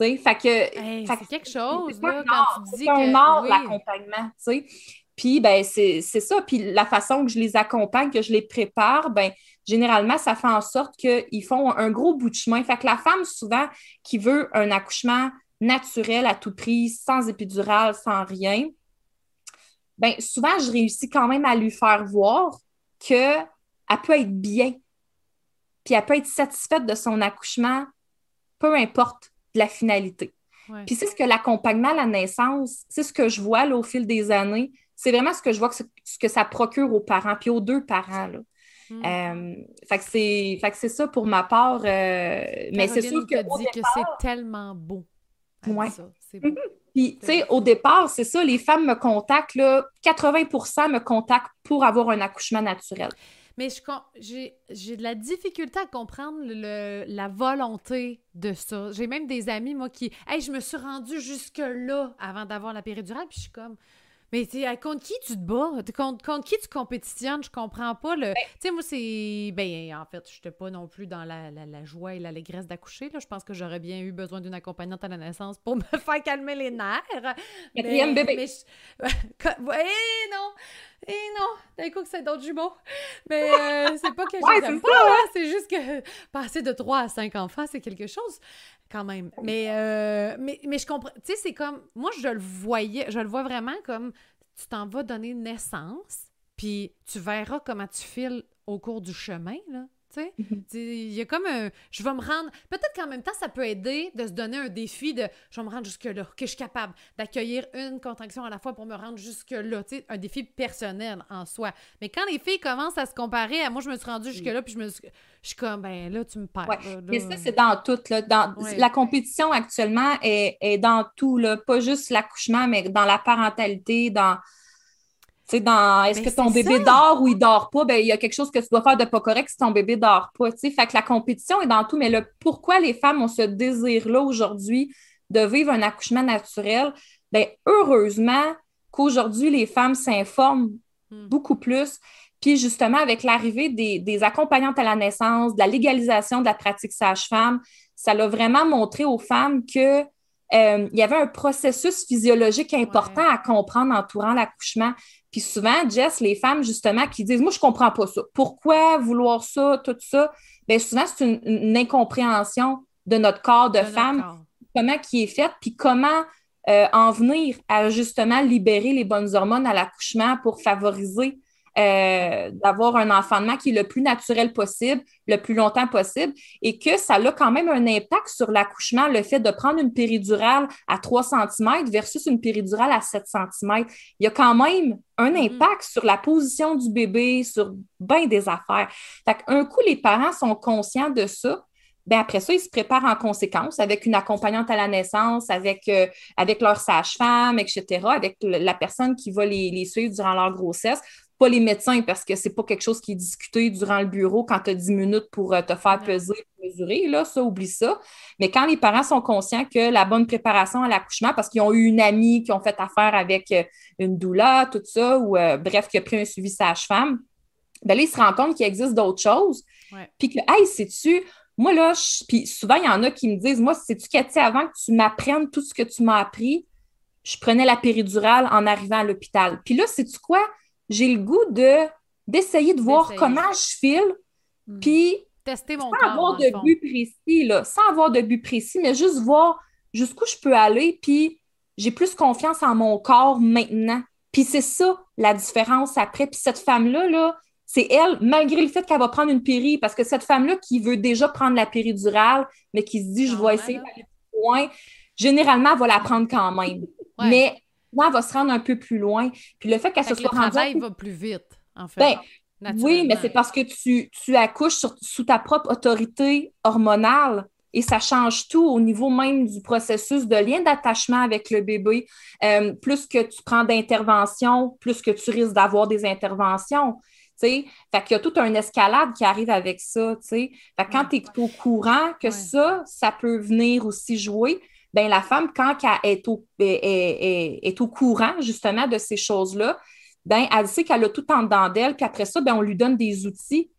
tu sais fait que c'est quelque chose là, quand tu dis que un art l'accompagnement tu sais. Puis ben c'est ça. Puis la façon que je les accompagne que je les prépare ben généralement ça fait en sorte qu'ils font un gros bout de chemin. Fait que la femme souvent qui veut un accouchement naturel à tout prix, sans épidural, sans rien, ben souvent, je réussis quand même à lui faire voir qu'elle peut être bien, puis elle peut être satisfaite de son accouchement, peu importe la finalité. Puis c'est ce que l'accompagnement à la naissance, c'est ce que je vois là, au fil des années, c'est vraiment ce que je vois que ce que ça procure aux parents, puis aux deux parents. Là. Hmm. Euh, fait que c'est ça pour ma part. Euh, mais c'est sûr que. dit que c'est tellement beau. Ouais. Puis, tu sais, au départ, c'est ça, les femmes me contactent, là, 80% me contactent pour avoir un accouchement naturel. Mais j'ai de la difficulté à comprendre le, la volonté de ça. J'ai même des amis, moi, qui. Hey, je me suis rendue jusque-là avant d'avoir la péridurale, puis je suis comme. Mais tu contre qui tu te bats? Contre, contre, qui tu compétitionnes? Je comprends pas. le. Ben tu sais, moi, c'est. Ben, en fait, je n'étais pas non plus dans la, la, joie et l'allégresse d'accoucher. Je pense que j'aurais bien eu besoin d'une accompagnante à la naissance pour me faire calmer les nerfs. Quatrième bébé. Mais Eh non! Eh non! D'un coup, que c'est d'autres jumeaux. Mais euh, c'est pas que je pas, hein. Hein. C'est juste que passer de 3 à 5 enfants, c'est quelque chose quand même. Mais, euh, mais, mais je comprends. Tu sais, c'est comme. Moi, je le voyais, je le vois vraiment comme tu t'en vas donner naissance, puis tu verras comment tu files au cours du chemin, là. Mhm. Il y a comme un. Je vais me rendre. Peut-être qu'en même temps, ça peut aider de se donner un défi de. Je vais me rendre jusque-là, que je suis capable d'accueillir une contraction à la fois pour me rendre jusque-là. Un défi personnel en soi. Mais quand les filles commencent à se comparer, à moi, je me suis rendue jusque-là, puis je me suis. Je suis comme, ben là, tu me perds. Mais ça, c'est dans tout. Là, dans... La compétition actuellement est, est dans tout, là. pas juste l'accouchement, mais dans la parentalité, dans dans est-ce ben, que ton bébé dort ou il dort pas, ben, il y a quelque chose que tu dois faire de pas correct si ton bébé dort pas. Fait que la compétition est dans tout, mais le pourquoi les femmes ont ce désir-là aujourd'hui de vivre un accouchement naturel, ben, heureusement qu'aujourd'hui, les femmes s'informent hmm. beaucoup plus. Puis justement, avec l'arrivée des, des, accompagnantes à la naissance, de la légalisation de la pratique sage-femme, ça l'a vraiment montré aux femmes que euh, il y avait un processus physiologique important à comprendre entourant l'accouchement. Puis souvent, Jess, les femmes, justement, qui disent Moi, je comprends pas ça. Pourquoi vouloir ça, tout ça? Bien, souvent, c'est une, incompréhension de notre corps de, femme, comment qui est fait, puis comment euh, en venir à justement libérer les bonnes hormones à l'accouchement pour favoriser euh, d'avoir un enfantement qui est le plus naturel possible, le plus longtemps possible, et que ça a quand même un impact sur l'accouchement, le fait de prendre une péridurale à 3 cm versus une péridurale à 7 cm. Il y a quand même un mm-hmm. impact sur la position du bébé, sur bien des affaires. Fait un coup, les parents sont conscients de ça, ben après ça, ils se préparent en conséquence avec une accompagnante à la naissance, avec, euh, avec leur sage-femme, etc., avec la personne qui va les, les, suivre durant leur grossesse. Pas les médecins, parce que c'est pas quelque chose qui est discuté durant le bureau quand tu as 10 minutes pour euh, te faire peser, mesurer, là, ça, oublie ça. Mais quand les parents sont conscients que la bonne préparation à l'accouchement, parce qu'ils ont eu une amie qui ont fait affaire avec euh, une doula, tout ça, ou bref, qui a pris un suivi sage-femme, ben là, ils se rendent compte qu'il existe d'autres choses. Puis que, hey, sais-tu, moi, là, puis souvent, il y en a qui me disent Moi, sais-tu, Cathy, avant que tu m'apprennes tout ce que tu m'as appris, je prenais la péridurale en arrivant à l'hôpital. Puis là, sais-tu quoi? J'ai le goût de d'essayer de voir comment je file, hmm. puis tester mon sans avoir de but précis, là, sans avoir de but précis, mais juste voir jusqu'où je peux aller, puis j'ai plus confiance en mon corps maintenant. Puis c'est ça la différence après. Puis cette femme-là, là, c'est elle, malgré le fait qu'elle va prendre une péri, parce que cette femme-là qui veut déjà prendre la péridurale, mais qui se dit, je vais essayer d'aller plus loin, généralement, elle va la prendre quand même. Mais elle va se rendre un peu plus loin. Puis le fait qu'elle se soit rendue... Le travail va plus vite, en fait. Ben, oui, mais c'est parce que tu, tu accouches sous ta propre autorité hormonale et ça change tout au niveau même du processus de lien d'attachement avec le bébé. Euh, plus que tu prends d'interventions, plus que tu risques d'avoir des interventions. Fait qu'il y a toute une escalade qui arrive avec ça. Fait quand tu es au courant que ça, ça peut venir aussi jouer, ben la femme, quand elle est au, est, au courant justement de ces choses-là, ben elle sait qu'elle a tout en dedans d'elle, puis après ça, ben, on lui donne des outils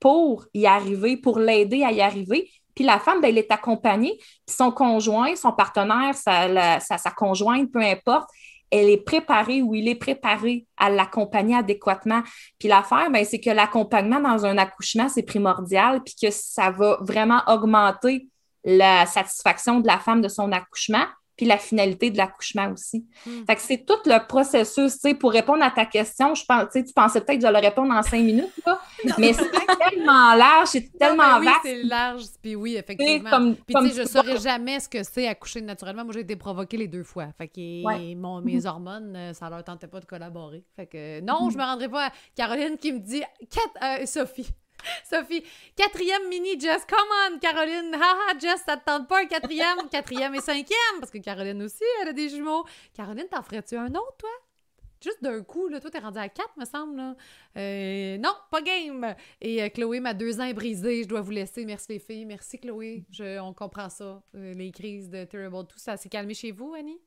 pour y arriver, pour l'aider à y arriver. Puis la femme, ben, elle est accompagnée, puis son conjoint, son partenaire, sa, sa conjointe, peu importe, elle est préparée ou il est préparé à l'accompagner adéquatement. Puis l'affaire, ben, c'est que l'accompagnement dans un accouchement, c'est primordial, puis que ça va vraiment augmenter la satisfaction de la femme de son accouchement, puis la finalité de l'accouchement aussi. Hmm. Fait que c'est tout le processus, tu sais, pour répondre à ta question, je pense, tu pensais peut-être que je le répondre en cinq minutes, là, mais c'est tellement large, c'est tellement oui, c'est large, puis oui, effectivement. Comme, puis tu sais, je ne saurais jamais ce que c'est accoucher naturellement. Moi, j'ai été provoquée les deux fois. Fait que mon, mes hormones, euh, ça leur tentait pas de collaborer. Fait que non, je me rendrai pas à Caroline qui me dit, euh, Sophie, Sophie, quatrième mini Jess, come on, Caroline. Haha, Jess, ça te tente pas un quatrième, quatrième et cinquième, parce que Caroline aussi, elle a des jumeaux. Caroline, t'en ferais-tu un autre, toi? Juste d'un coup, là, toi, t'es rendu à quatre, me semble. Là. Euh, non, pas game. Et euh, Chloé, ma deux ans est brisée. Je dois vous laisser. Merci les filles. Merci Chloé. Je, on comprend ça. Euh, les crises de Terrible, tout ça s'est calmé chez vous, Annie?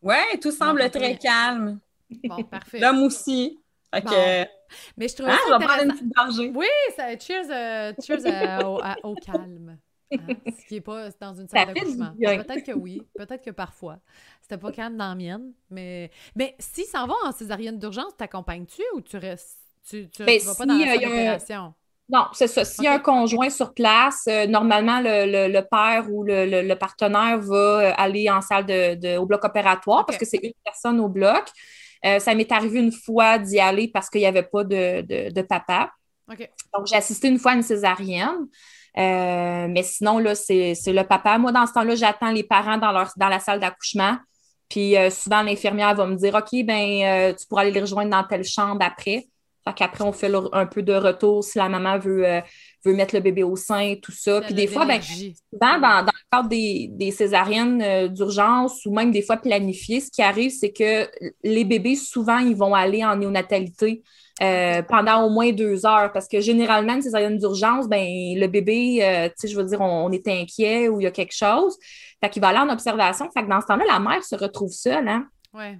Ouais, tout semble très calme. Bon, parfait. L'homme aussi. Mais je trouve ah, ça intéressant. Oui, ça, cheers, euh, cheers euh, au, calme. Hein, ce qui n'est pas dans une salle d'accouchement. Peut-être que oui, peut-être que parfois. C'était pas calme dans la mienne, mais, mais si s'en va en césarienne d'urgence, t'accompagnes-tu ou tu restes tu, tu, ben, vas pas dans la salle d'opération? Non, c'est ça. S'il y a un conjoint sur place, euh, normalement, le, le, père ou le, le, partenaire va aller en salle de, au bloc opératoire parce que c'est une personne au bloc. Euh, ça m'est arrivé une fois d'y aller parce qu'il n'y avait pas de, papa. Donc, j'ai assisté une fois à une césarienne. Euh, mais sinon, là, c'est le papa. Moi, dans ce temps-là, j'attends les parents dans, leur, dans la salle d'accouchement. Puis euh, souvent, l'infirmière va me dire OK, ben, tu pourras aller les rejoindre dans telle chambre après. Fait qu'après, on fait un peu de retour si la maman veut, veut mettre le bébé au sein, tout ça. Puis des fois, ben, dans, dans, le cadre des, des césariennes euh, d'urgence ou même des fois planifiées, ce qui arrive, c'est que les bébés, souvent, ils vont aller en néonatalité. Euh, pendant au moins deux heures. Parce que généralement une césarienne d'urgence ben le bébé euh, tu sais je veux dire on, est inquiet ou il y a quelque chose. Fait qu'il va aller en observation. Fait que dans ce temps-là la mère se retrouve seule hein. Ouais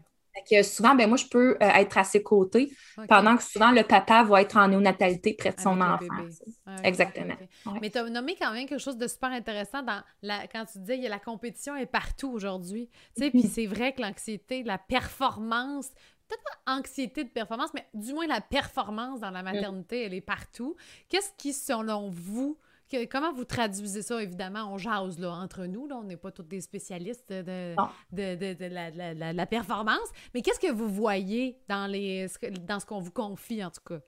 que souvent, ben moi, je peux euh, être à ses côtés pendant que souvent le papa va être en néonatalité près de son enfant. Exactement. Mais tu as nommé quand même quelque chose de super intéressant dans la, quand tu disais que la compétition est partout aujourd'hui. Tu sais, puis c'est vrai que l'anxiété, la performance, peut-être pas anxiété de performance, mais du moins la performance dans la maternité, elle est partout. Qu'est-ce qui, selon vous, comment vous traduisez ça? Évidemment, on jase là, entre nous. Là, on n'est pas tous des spécialistes de, de, la, performance. Mais qu'est-ce que vous voyez dans, les, dans ce qu'on vous confie, en tout cas?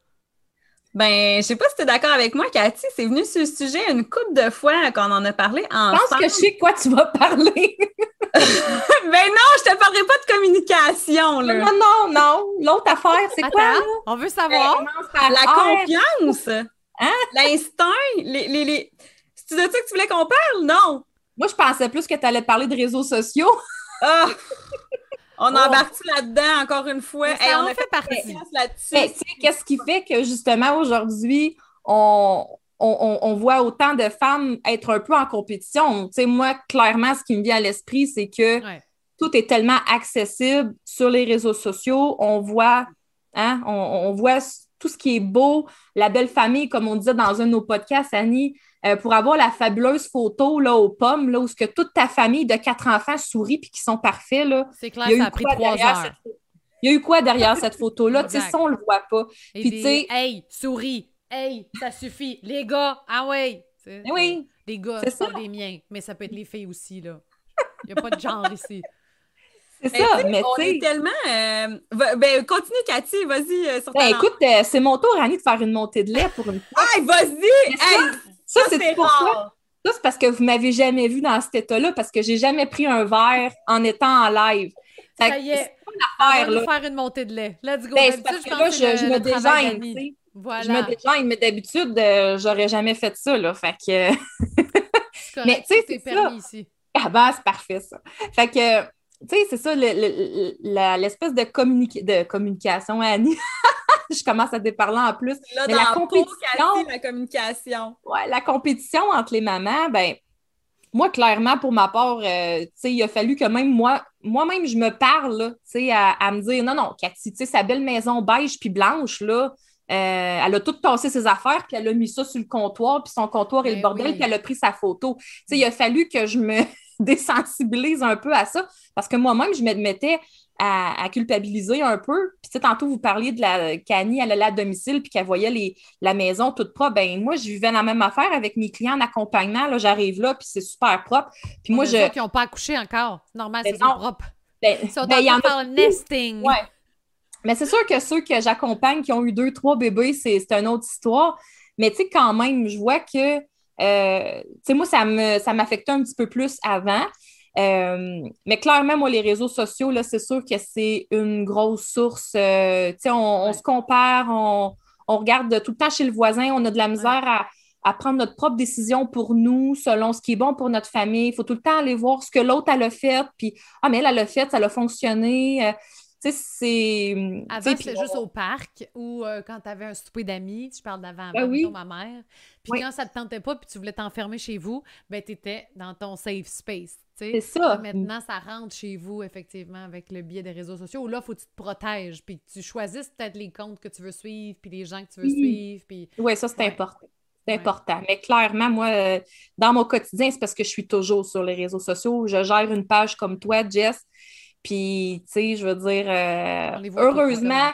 Ben, je sais pas si tu es d'accord avec moi, Cathy, c'est venu sur le sujet une couple de fois qu'on en a parlé ensemble. Je pense que je sais quoi tu vas parler. ben non, je te parlerai pas de communication, là. Non, non, non. L'autre affaire, c'est quoi? On veut savoir. la confiance. Hein? L'instinct. Les, les, les... C'est de ça que tu voulais qu'on parle? Non. Moi, je pensais plus que tu allais parler de réseaux sociaux. Ah! On oh. embarque là-dedans encore une fois? on, a fait, partie. là-dessus. Qu'est-ce qui fait que justement aujourd'hui, on, on, voit autant de femmes être un peu en compétition? sais, moi, clairement, ce qui me vient à l'esprit, c'est que tout est tellement accessible sur les réseaux sociaux. On voit, hein, on, on voit tout ce qui est beau, la belle famille, comme on disait dans un de nos podcasts, Annie, euh, pour avoir la fabuleuse photo là, aux pommes, là, où ce que toute ta famille de quatre enfants sourit puis qui sont parfaits. C'est clair, ça a pris trois heures. Il y a eu quoi derrière cette photo-là? tu sais, ça, on le voit pas. puis, tu sais... Hey, souris! Hey, ça suffit! Les gars, ah ouais! Eh oui! Les gars, c'est les miens, mais ça peut être les filles aussi, là. Il n'y a pas de genre ici. C'est ça, mais on est tellement. Euh, ben, continue, Cathy, vas-y. Euh, ben, écoute, c'est mon tour, Annie, de faire une montée de lait pour une fois. Hey, vas-y! Ça, c'est pourquoi. Ça, c'est parce que vous m'avez jamais vu dans cet état-là, parce que j'ai jamais pris un verre en étant en live. Ça y est, on va faire une montée de lait. Let's go. Ben, parce que là, je, me déjeune, voilà. Je me déjeune, mais d'habitude, euh, j'aurais jamais fait ça, là. Fait que... mais, tu sais, c'est permis ici. Ah ben, c'est parfait, ça. Fait que, tu sais, c'est ça, l'espèce de, de communication, Annie. je commence à déparler en plus. Là, dans la compétition, la communication. Ouais, la compétition entre les mamans, ben moi, clairement, pour ma part, euh, il a fallu que même moi, moi-même, je me parle, à, à me dire, non, non, Cathy, sa belle maison beige puis blanche, là, euh, elle a tout tassé ses affaires, puis elle a mis ça sur le comptoir, puis son comptoir est le ben bordel, puis elle a pris sa photo. sais, il a fallu que je me désensibilise un peu à ça, parce que moi-même, je me mettais à, culpabiliser un peu. Puis, tantôt, vous parliez de la qu'Annie, elle allait à domicile puis qu'elle voyait les, la maison toute propre. Ben moi, je vivais la même affaire avec mes clients en accompagnement. Là, j'arrive là, puis c'est super propre. Puis moi, je. qui n'ont pas accouché encore. C'est normal, ben c'est propre. Ben, Ils sont ben, en nesting. Ouais. Mais c'est sûr que ceux que j'accompagne qui ont eu deux, trois bébés, c'est une autre histoire. Mais tu sais, quand même, je vois que, euh, tu sais, moi, ça m'affectait un petit peu plus avant. Euh, mais clairement, moi, les réseaux sociaux, là, c'est sûr que c'est une grosse source. Euh, on, on, se compare, on, on, regarde tout le temps chez le voisin, on a de la misère à, à, prendre notre propre décision pour nous, selon ce qui est bon pour notre famille. Il faut tout le temps aller voir ce que l'autre a fait, puis Ah, mais elle, elle a fait, ça a fonctionné. Euh, c'est. Avant, c'était juste au parc ou quand tu avais un souper d'amis, tu parles d'avant, ben oui. ma mère. Puis quand ça ne te tentait pas, puis tu voulais t'enfermer chez vous, ben, tu étais dans ton safe space. C'est ça. Maintenant, ça rentre chez vous, effectivement, avec le biais des réseaux sociaux. Là, il faut que tu te protèges, puis que tu choisisses peut-être les comptes que tu veux suivre, puis les gens que tu veux suivre. Puis... Oui, ça, c'est important. C'est important. Mais clairement, moi, euh, dans mon quotidien, c'est parce que je suis toujours sur les réseaux sociaux. Je gère une page comme toi, Jess. Puis, tu sais, je veux dire, euh, heureusement,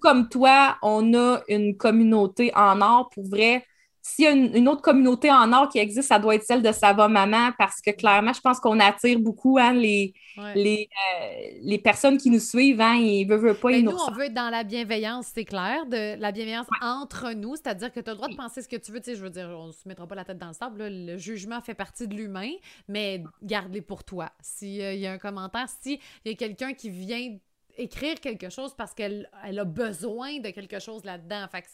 comme toi, on a une communauté en or. Pour vrai s'il y a une, autre communauté en or qui existe, ça doit être celle de Sava Maman parce que clairement, je pense qu'on attire beaucoup hein, les, les, euh, les, personnes qui nous suivent. Hein, ils veulent, veulent pas. Ben, nous, on veut être dans la bienveillance, c'est clair, de la bienveillance entre nous, c'est-à-dire que tu as le droit de penser ce que tu veux. Tu sais, je veux dire, on ne se mettra pas la tête dans le sable. Le jugement fait partie de l'humain, mais garde-les pour toi. S'il y a un commentaire, s'il y a quelqu'un qui vient écrire quelque chose parce qu'elle elle a besoin de quelque chose là-dedans. Fait que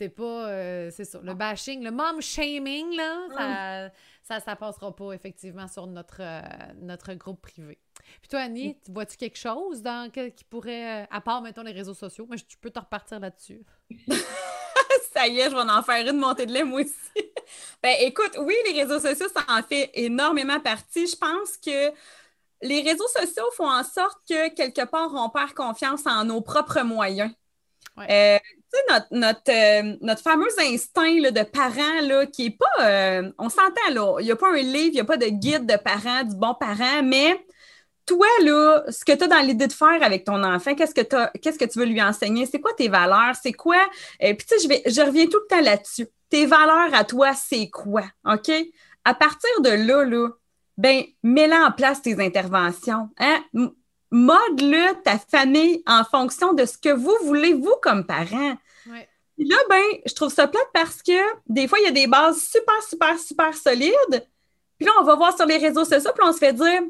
c'est pas. Euh, c'est ça. Le bashing, le mom shaming, là, ça, mm. ça, ça, passera pas effectivement sur notre, euh, notre groupe privé. Puis toi, Annie, mm. vois-tu quelque chose dans, qui pourrait. Euh, à part, mettons, les réseaux sociaux, mais tu peux te repartir là-dessus. ça y est, je vais en faire une montée de lait, moi aussi. ben écoute, oui, les réseaux sociaux, ça en fait énormément partie. Je pense que les réseaux sociaux font en sorte que quelque part, on perd confiance en nos propres moyens. Euh, notre, notre, euh, notre, fameux instinct de parents là, qui n'est pas. Euh, on s'entend il n'y a pas un livre, il n'y a pas de guide de parents, du bon parent, mais toi, là, ce que tu as dans l'idée de faire avec ton enfant, qu'est-ce que, que tu veux lui enseigner? C'est quoi tes valeurs? C'est quoi? Puis tu sais, je, reviens tout le temps là-dessus. tes valeurs à toi, c'est quoi? OK? À partir de là, là, ben, mets en place tes interventions. Hein? Mode-le ta famille en fonction de ce que vous voulez, vous, comme parents. Là, ben, je trouve ça plate parce que des fois, il y a des bases super, super, super solides. Puis là, on va voir sur les réseaux sociaux, puis on se fait dire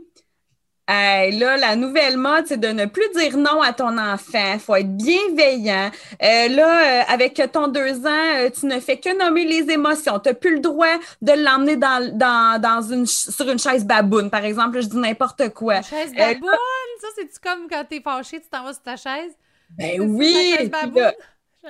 là, la nouvelle mode, c'est de ne plus dire non à ton enfant. Il faut être bienveillant. Euh, là, euh, avec ton deux ans, euh, tu ne fais que nommer les émotions. Tu n'as plus le droit de l'emmener dans, dans, une, sur une chaise baboune, par exemple. Je dis n'importe quoi. Une chaise baboune? ça, c'est-tu comme quand tu es fâché, tu t'en vas sur ta chaise? Ben oui!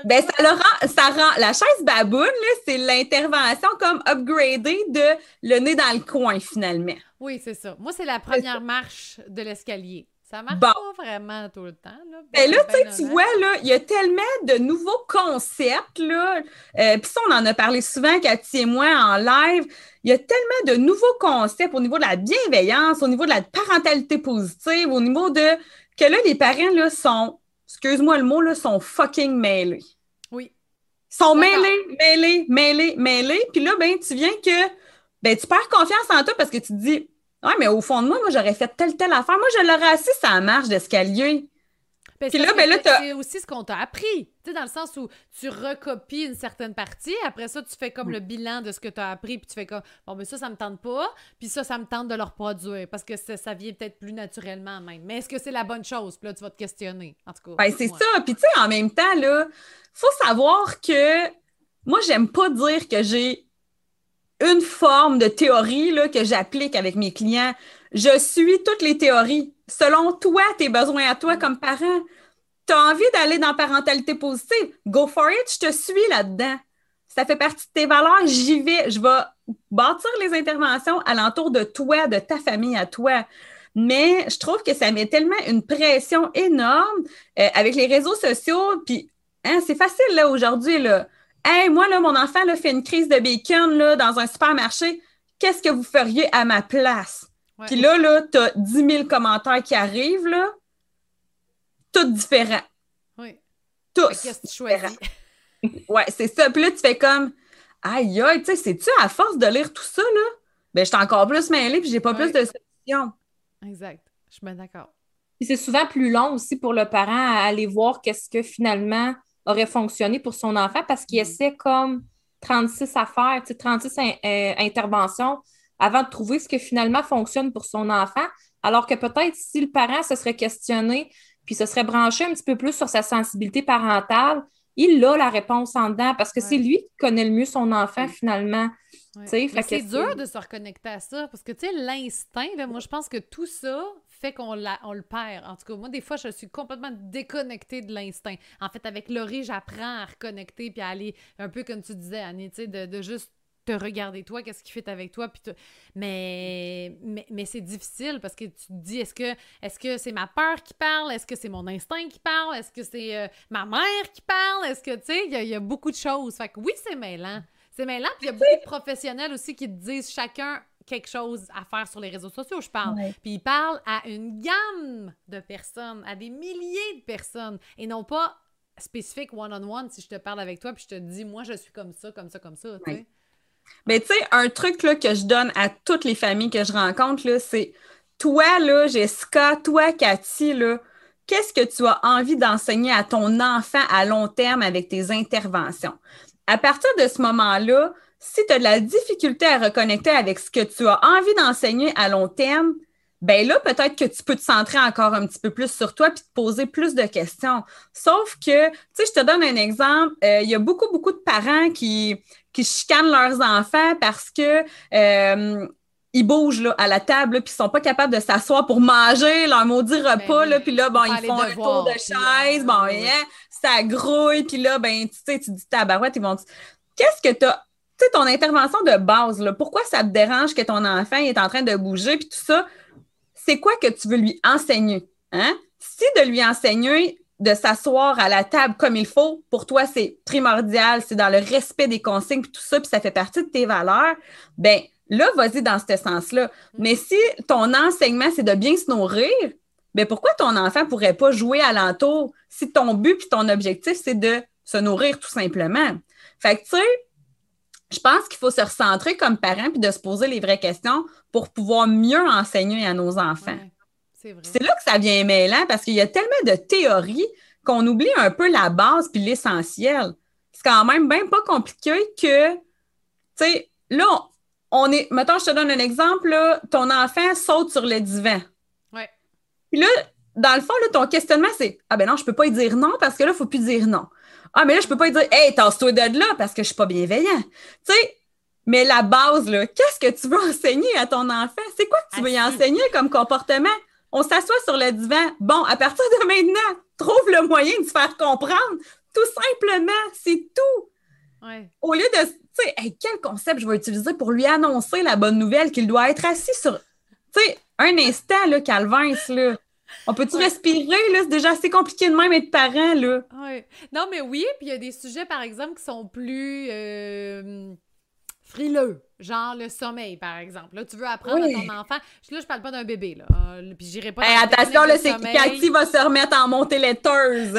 Ben, ça, rend, ça rend, la chaise baboune, c'est l'intervention comme upgradée de le nez dans le coin, finalement. Oui, c'est ça. Moi, c'est la première marche de l'escalier. Ça marche pas vraiment tout le temps. Là, ben là, tu vois, là, il y a tellement de nouveaux concepts, là. Euh, Puis ça, on en a parlé souvent, Cathy et moi, en live. Il y a tellement de nouveaux concepts au niveau de la bienveillance, au niveau de la parentalité positive, au niveau de que là, les parents, là, sont excuse-moi le mot, là, sont fucking mêlés. Oui. Ils sont mêlés, mêlés, mêlés, mêlés. Puis là, ben, tu viens que, ben, tu perds confiance en toi parce que tu te dis, ouais, mais au fond de moi, moi, j'aurais fait telle, telle affaire. Moi, je l'aurais assis sur marche d'escalier. Ben, là, ben c'est aussi ce qu'on t'a appris. Tu sais, dans le sens où tu recopies une certaine partie, après ça, tu fais comme mm. le bilan de ce que tu as appris, puis tu fais comme, bon, mais ça, ça me tente pas, puis ça, ça me tente de le reproduire, parce que ça vient peut-être plus naturellement même. Mais est-ce que c'est la bonne chose? Puis là, tu vas te questionner, en tout cas. Ben, c'est ça. Puis tu sais, en même temps, là, faut savoir que moi, j'aime pas dire que j'ai une forme de théorie là, que j'applique avec mes clients. Je suis toutes les théories selon toi, tes besoins à toi comme parent. Tu as envie d'aller dans parentalité positive, go for it, je te suis là-dedans. Ça fait partie de tes valeurs, j'y vais. Je vais bâtir les interventions alentour de toi, de ta famille à toi. Mais je trouve que ça met tellement une pression énorme euh, avec les réseaux sociaux. Puis, hein, c'est facile aujourd'hui. Là. Hey, moi, là, mon enfant là, fait une crise de bacon là, dans un supermarché. Qu'est-ce que vous feriez à ma place? Puis là, là, tu as 10 000 commentaires qui arrivent, là, tous différents. Oui. Tous. Qu'est-ce que tu choisis? ouais, c'est ça. Puis là, tu fais comme, aïe, aïe, tu sais, c'est-tu à force de lire tout ça, là? Ben, je suis encore plus mêlée, puis j'ai pas plus de solutions. Exact. Je suis bien d'accord. Puis c'est souvent plus long aussi pour le parent à aller voir qu'est-ce que finalement aurait fonctionné pour son enfant parce qu'il mm. essaie comme 36 affaires, tu sais, 36 euh, interventions avant de trouver ce que finalement fonctionne pour son enfant. Alors que peut-être si le parent se serait questionné puis se serait branché un petit peu plus sur sa sensibilité parentale, il a la réponse en dedans parce que c'est lui qui connaît le mieux son enfant finalement. C'est dur de se reconnecter à ça parce que tu sais, l'instinct, moi je pense que tout ça fait qu'on on le perd. En tout cas, moi, des fois, je suis complètement déconnectée de l'instinct. En fait, avec Laurie, j'apprends à reconnecter puis à aller un peu comme tu disais, Annie, tu sais, de, de juste te regarder toi, qu'est-ce qui fait avec toi. Puis mais, mais, c'est difficile parce que tu te dis, est-ce que est-ce que c'est ma peur qui parle? Est-ce que c'est mon instinct qui parle? Est-ce que c'est euh, ma mère qui parle? Est-ce que, tu sais, il y, a beaucoup de choses. Fait que oui, c'est mêlant. C'est mêlant. Puis il y a beaucoup de professionnels aussi qui te disent chacun quelque chose à faire sur les réseaux sociaux, je parle. Puis ils parlent à une gamme de personnes, à des milliers de personnes, et non pas spécifique one-on-one si je te parle avec toi puis je te dis, moi, je suis comme ça, comme ça, comme ça, tu sais. Mais tu sais, un truc là, que je donne à toutes les familles que je rencontre, c'est toi, là, Jessica, toi, Cathy, qu'est-ce que tu as envie d'enseigner à ton enfant à long terme avec tes interventions? À partir de ce moment-là, si tu as de la difficulté à reconnecter avec ce que tu as envie d'enseigner à long terme, ben là, peut-être que tu peux te centrer encore un petit peu plus sur toi puis te poser plus de questions. Sauf que, tu sais, je te donne un exemple. Euh, il y a beaucoup, beaucoup de parents qui, qui chicanent leurs enfants parce que euh, ils bougent là, à la table puis ils sont pas capables de s'asseoir pour manger leur maudit ben repas là puis là bon ils font un tour de chaise bon hein, ça grouille puis là ben tu sais tu dis tabarouette ils vont qu'est-ce que tu as tu ton intervention de base là pourquoi ça te dérange que ton enfant est en train de bouger puis tout ça? C'est quoi que tu veux lui enseigner hein? Si de lui enseigner de s'asseoir à la table comme il faut, pour toi, c'est primordial, c'est dans le respect des consignes, puis tout ça, puis ça fait partie de tes valeurs, ben là, vas-y dans ce sens-là. Mais si ton enseignement, c'est de bien se nourrir, ben pourquoi ton enfant pourrait pas jouer alentour si ton but puis ton objectif, c'est de se nourrir tout simplement? Fait que, tu sais, je pense qu'il faut se recentrer comme parent puis de se poser les vraies questions pour pouvoir mieux enseigner à nos enfants. c'est là que ça vient mêlant parce qu'il y a tellement de théories qu'on oublie un peu la base puis l'essentiel. C'est quand même bien pas compliqué que, tu sais, là, on est, mettons, je te donne un exemple, ton enfant saute sur le divan. Ouais. Puis là, dans le fond, là, ton questionnement, c'est Ah ben non, je peux pas y dire non parce que là, il faut plus dire non. Ah, mais là, je peux pas y dire Hey, tasse-toi de là parce que je suis pas bienveillant. Tu sais, mais la base, là, qu'est-ce que tu veux enseigner à ton enfant? C'est quoi que tu veux y enseigner comme comportement? On s'assoit sur le divan. Bon, à partir de maintenant, trouve le moyen de se faire comprendre. Tout simplement, c'est tout. Au lieu de, tu sais, quel concept je vais utiliser pour lui annoncer la bonne nouvelle qu'il doit être assis sur, tu sais, un instant, là, Calvin, là. On peut-tu respirer, là? C'est déjà assez compliqué de même être parent, là. Ouais. Non, mais oui, puis il y a des sujets, par exemple, qui sont plus euh, frileux, genre le sommeil, par exemple. Là, tu veux apprendre à ton enfant. Là, je parle pas d'un bébé, là. Euh, puis j'irai pas Attention, là, c'est Cathy va se remettre en montée laiteuse.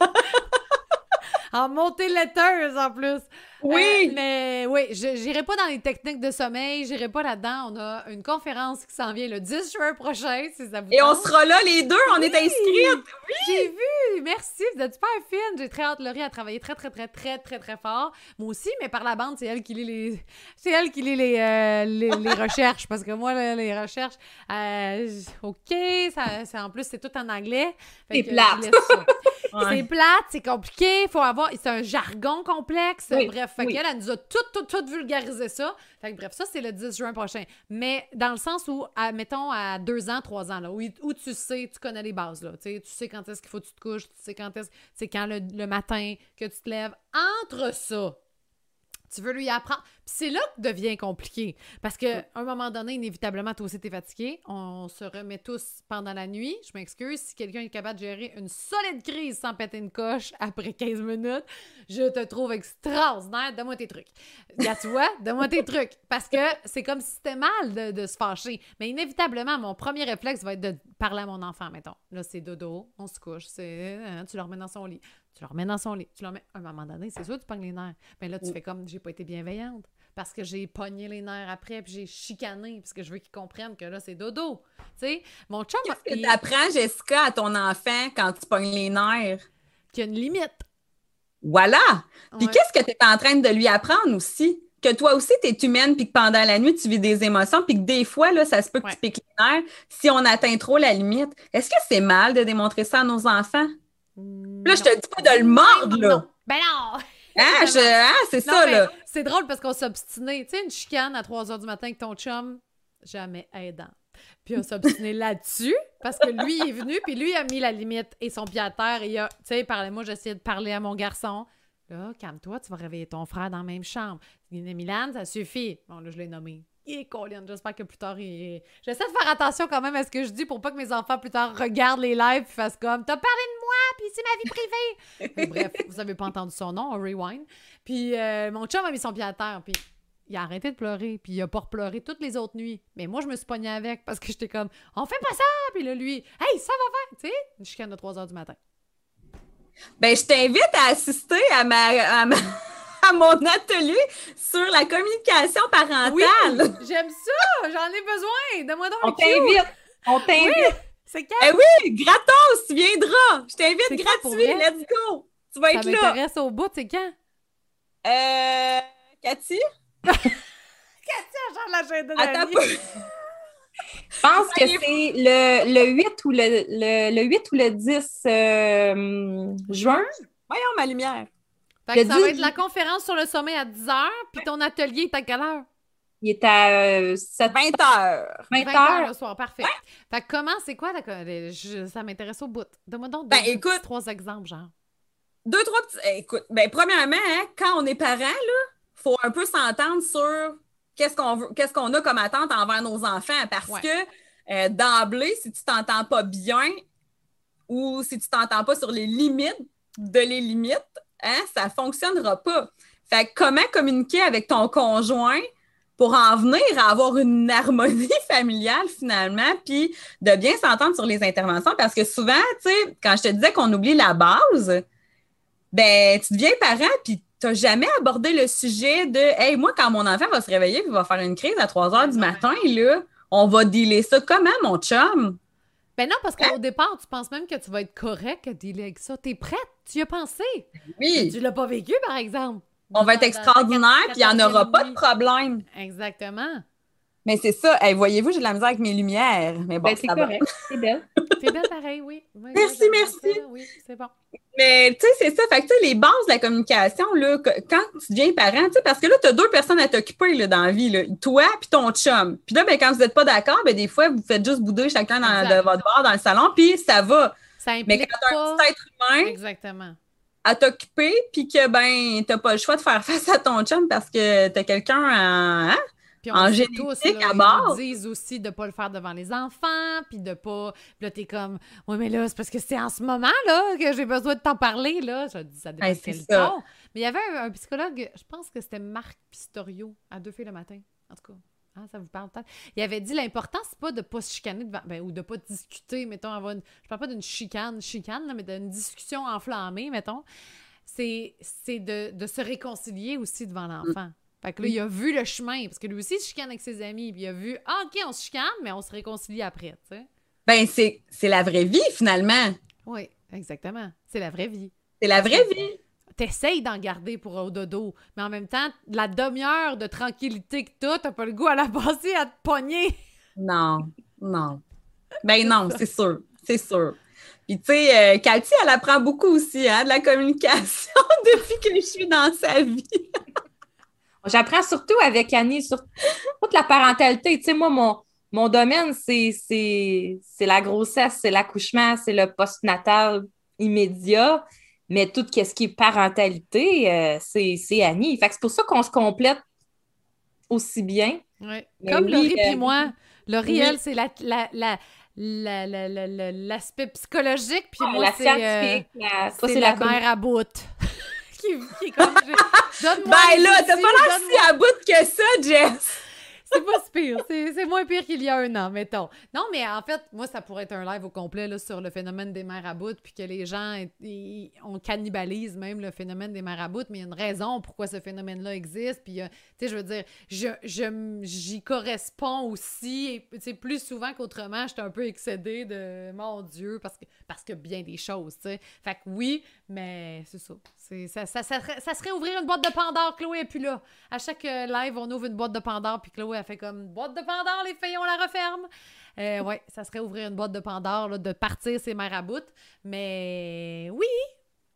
en montée laiteuse, en plus. Oui! Euh, mais oui, je n'irai pas dans les techniques de sommeil, j'irai pas là-dedans. On a une conférence qui s'en vient le 10 juin prochain, si ça vous Et on sera là les deux, on est inscrites! Oui! J'ai vu! Merci, vous êtes super fine. J'ai très hâte, Laurie, à travailler très, très, très, très, très, très fort. Moi aussi, mais par la bande, c'est elle qui lit les... C'est elle qui lit les, euh, les, recherches, parce que moi, les recherches, euh, OK, ça, en plus, c'est tout en anglais. C'est plate! C'est plate, c'est compliqué, faut avoir... C'est un jargon complexe, bref. Fait qu'elle, elle nous a tout, tout, tout vulgarisé ça. Fait que bref, ça, c'est le 10 juin prochain. Mais dans le sens où, mettons, à deux ans, trois ans, là, où, où, tu sais, tu connais les bases, là. Tu sais quand est-ce qu'il faut que tu te couches, tu sais quand est-ce... C'est quand le, le matin que tu te lèves. Entre ça, tu veux lui apprendre. Puis c'est là que devient compliqué. Parce qu'à un moment donné, inévitablement, toi aussi, t'es fatigué. On se remet tous pendant la nuit. Je m'excuse. Si quelqu'un est capable de gérer une solide crise sans péter une coche après 15 minutes, je te trouve extraordinaire. Donne-moi tes trucs. Là, tu vois, donne-moi tes trucs. Parce que c'est comme si c'était mal de, de, se fâcher. Mais inévitablement, mon premier réflexe va être de parler à mon enfant, mettons. Là, c'est dodo, on se couche, c'est, hein, tu le remets dans son lit. Tu le remets dans son lit. Tu le remets. À un moment donné, c'est sûr, tu pognes les nerfs. Mais là, tu fais comme j'ai pas été bienveillante parce que j'ai pogné les nerfs après puis j'ai chicané parce que je veux qu'ils comprennent que là, c'est dodo. Tu sais, mon chum. Qu'est-ce que tu apprends, Jessica, à ton enfant quand tu pognes les nerfs? Qu'il y a une limite. Voilà. Puis qu'est-ce que tu es en train de lui apprendre aussi? Que toi aussi, tu es humaine, puis que pendant la nuit, tu vis des émotions, puis que des fois, là, ça se peut que tu piques les nerfs si on atteint trop la limite. Est-ce que c'est mal de démontrer ça à nos enfants? Là, je te dis pas de le mordre, là. Ben non! Ah, ah c'est ça, là. C'est drôle parce qu'on s'obstinait. Tu sais, une chicane à 3 h du matin avec ton chum, jamais aidant. Puis on s'obstinait là-dessus parce que lui il est venu, puis lui a mis la limite et son pied à terre. Et il a, tu sais, moi j'essayais de parler à mon garçon. Là, calme-toi, tu vas réveiller ton frère dans la même chambre. Milan, ça suffit. Bon, là, je l'ai nommé et Colin, j'espère que plus tard, il... j'essaie de faire attention quand même à ce que je dis pour pas que mes enfants plus tard regardent les lives et fassent comme T'as parlé de moi, puis c'est ma vie privée. bref, vous avez pas entendu son nom, on rewind. Puis euh, mon chum a mis son pied à terre, puis il a arrêté de pleurer, puis il a pas repleuré toutes les autres nuits. Mais moi, je me suis pognée avec parce que j'étais comme On fait pas ça, puis là, lui, Hey, ça va faire, tu sais, une chicane de 3 h du matin. Ben, je t'invite à assister à ma... À ma à mon atelier sur la communication parentale. Oui, j'aime ça, j'en ai besoin. Donne-moi donc On t'invite. On t'invite. c'est quand? Eh oui, gratos, tu viendras. Je t'invite gratuit, let's go. Tu vas être là. Ça m'intéresse au bout, c'est quand? Euh, Cathy? Cathy, a genre l'agenda Attends Je pense que c'est le, le, 8 ou le, le, le 8 ou le 10 euh, juin. Voyons ma lumière. Fait que ça va être la conférence sur le sommet à 10 h, puis ton atelier est à quelle heure? Il est à 20 h. 20 h le soir, parfait. Fait que comment, c'est quoi la. ça m'intéresse au bout. Donne-moi donc ben, écoute, trois exemples, genre. Deux, trois petits. Eh, écoute, ben, premièrement, hein, quand on est parent, il faut un peu s'entendre sur qu'est-ce qu'on qu'est-ce qu'on a comme attente envers nos enfants. Parce que euh, d'emblée, si tu t'entends pas bien ou si tu t'entends pas sur les limites de les limites, hein, ça ne fonctionnera pas. Fait comment communiquer avec ton conjoint pour en venir à avoir une harmonie familiale finalement, puis de bien s'entendre sur les interventions, parce que souvent, tu sais, quand je te disais qu'on oublie la base, ben, tu deviens parent, puis t'as jamais abordé le sujet de Hey, moi, quand mon enfant va se réveiller et va faire une crise à 3 heures du matin, là, on va dealer ça comment, mon chum? Ben non, parce qu'au départ, tu penses même que tu vas être correct à dealer avec ça. T'es prête? Tu y as pensé? Oui. Tu l'as pas vécu, par exemple. On va être extraordinaire, puis il n'y en aura pas de problème. Exactement. Mais c'est ça. Voyez-vous, j'ai de la misère avec mes lumières. Mais bon, ben, c'est correct. C'est belle. c'est belle pareil, oui. merci, merci. oui, c'est bon. Mais tu sais, c'est ça. Fait que tu sais, les bases de la communication, là, quand tu deviens parent, tu sais, parce que là, tu as deux personnes à t'occuper dans la vie, là, toi puis ton chum. Puis là, ben, quand vous n'êtes pas d'accord, ben, des fois, vous faites juste bouder chacun dans, de votre bar dans le salon, puis ça va. Ça implique Mais quand tu as un petit être humain Exactement. à t'occuper, puis que ben, tu n'as pas le choix de faire face à ton chum parce que tu as quelqu'un à. Hein? Puis on en génétique tous, là, à bord. Ils disent aussi de ne pas le faire devant les enfants, puis de pas. Puis là, t'es comme, oui, mais là, c'est parce que c'est en ce moment, là, que j'ai besoin de t'en parler, là. Je dis, ça dépend de c'est quel ça. ton. Mais il y avait un, un psychologue, je pense que c'était Marc Pistorio, à deux filles le matin. En tout cas. hein, ça vous parle peut-être. Il avait dit l'important, c'est pas de pas se chicaner devant, ben, ou de pas discuter, mettons, avoir une, je parle pas d'une chicane, chicane, là, mais d'une discussion enflammée, mettons. C'est, de, de se réconcilier aussi devant l'enfant. Fait que là, il a vu le chemin, parce que lui aussi, il se chicane avec ses amis, puis il a vu, ah, OK, on se chicane, mais on se réconcilie après, tu sais. Ben, c'est c'est la vraie vie, finalement. Oui, exactement. C'est la vraie vie. C'est la vraie vie. T'essayes d'en garder pour au dodo, mais en même temps, la demi-heure de tranquillité que t'as, t'as pas le goût à la passer à te pogner. Non, non. Ben non, c'est sûr, c'est sûr. Puis tu sais, euh, Cathy, elle apprend beaucoup aussi, hein, de la communication depuis que je suis dans sa vie. J'apprends surtout avec Annie sur toute la parentalité. Tu sais, moi, mon, mon domaine, c'est la grossesse, c'est l'accouchement, c'est le postnatal immédiat. Mais tout ce qui est parentalité, euh, c'est Annie. Fait c'est pour ça qu'on se complète aussi bien. Ouais. Comme oui, Laurie euh, puis moi. Laurie, oui. elle, c'est la, la, la, la- la- la- la- l'aspect psychologique, puis moi, c'est euh, la- c'est c'est la, la, mère à bout. Qui, qui est comme... je- Donne-moi Ben là, t'as pas l'air si à bout que ça, Jess. C'est pas si pire. C'est c'est moins pire qu'il y a un an, mettons. Non, mais en fait, moi, ça pourrait être un live au complet là, sur le phénomène des mères à bout, puis que les gens, ils- on cannibalise même le phénomène des mères à bout, mais il y a une raison pourquoi ce phénomène-là existe. Puis, euh, tu sais, je veux dire, je, je j'y corresponds aussi, et, tu sais, plus souvent qu'autrement, j'étais un peu excédée de mon Dieu, parce que, parce que bien des choses, tu sais. Fait que oui, mais c'est ça. Ça, ça, ça, serait- ça serait ouvrir une boîte de Pandore, Chloé est plus là. À chaque euh, live, on ouvre une boîte de Pandore, puis Chloé, elle fait comme boîte de Pandore, les filles, on la referme. Euh, ouais, ça serait ouvrir une boîte de Pandore, là, de partir à bout. Mais oui,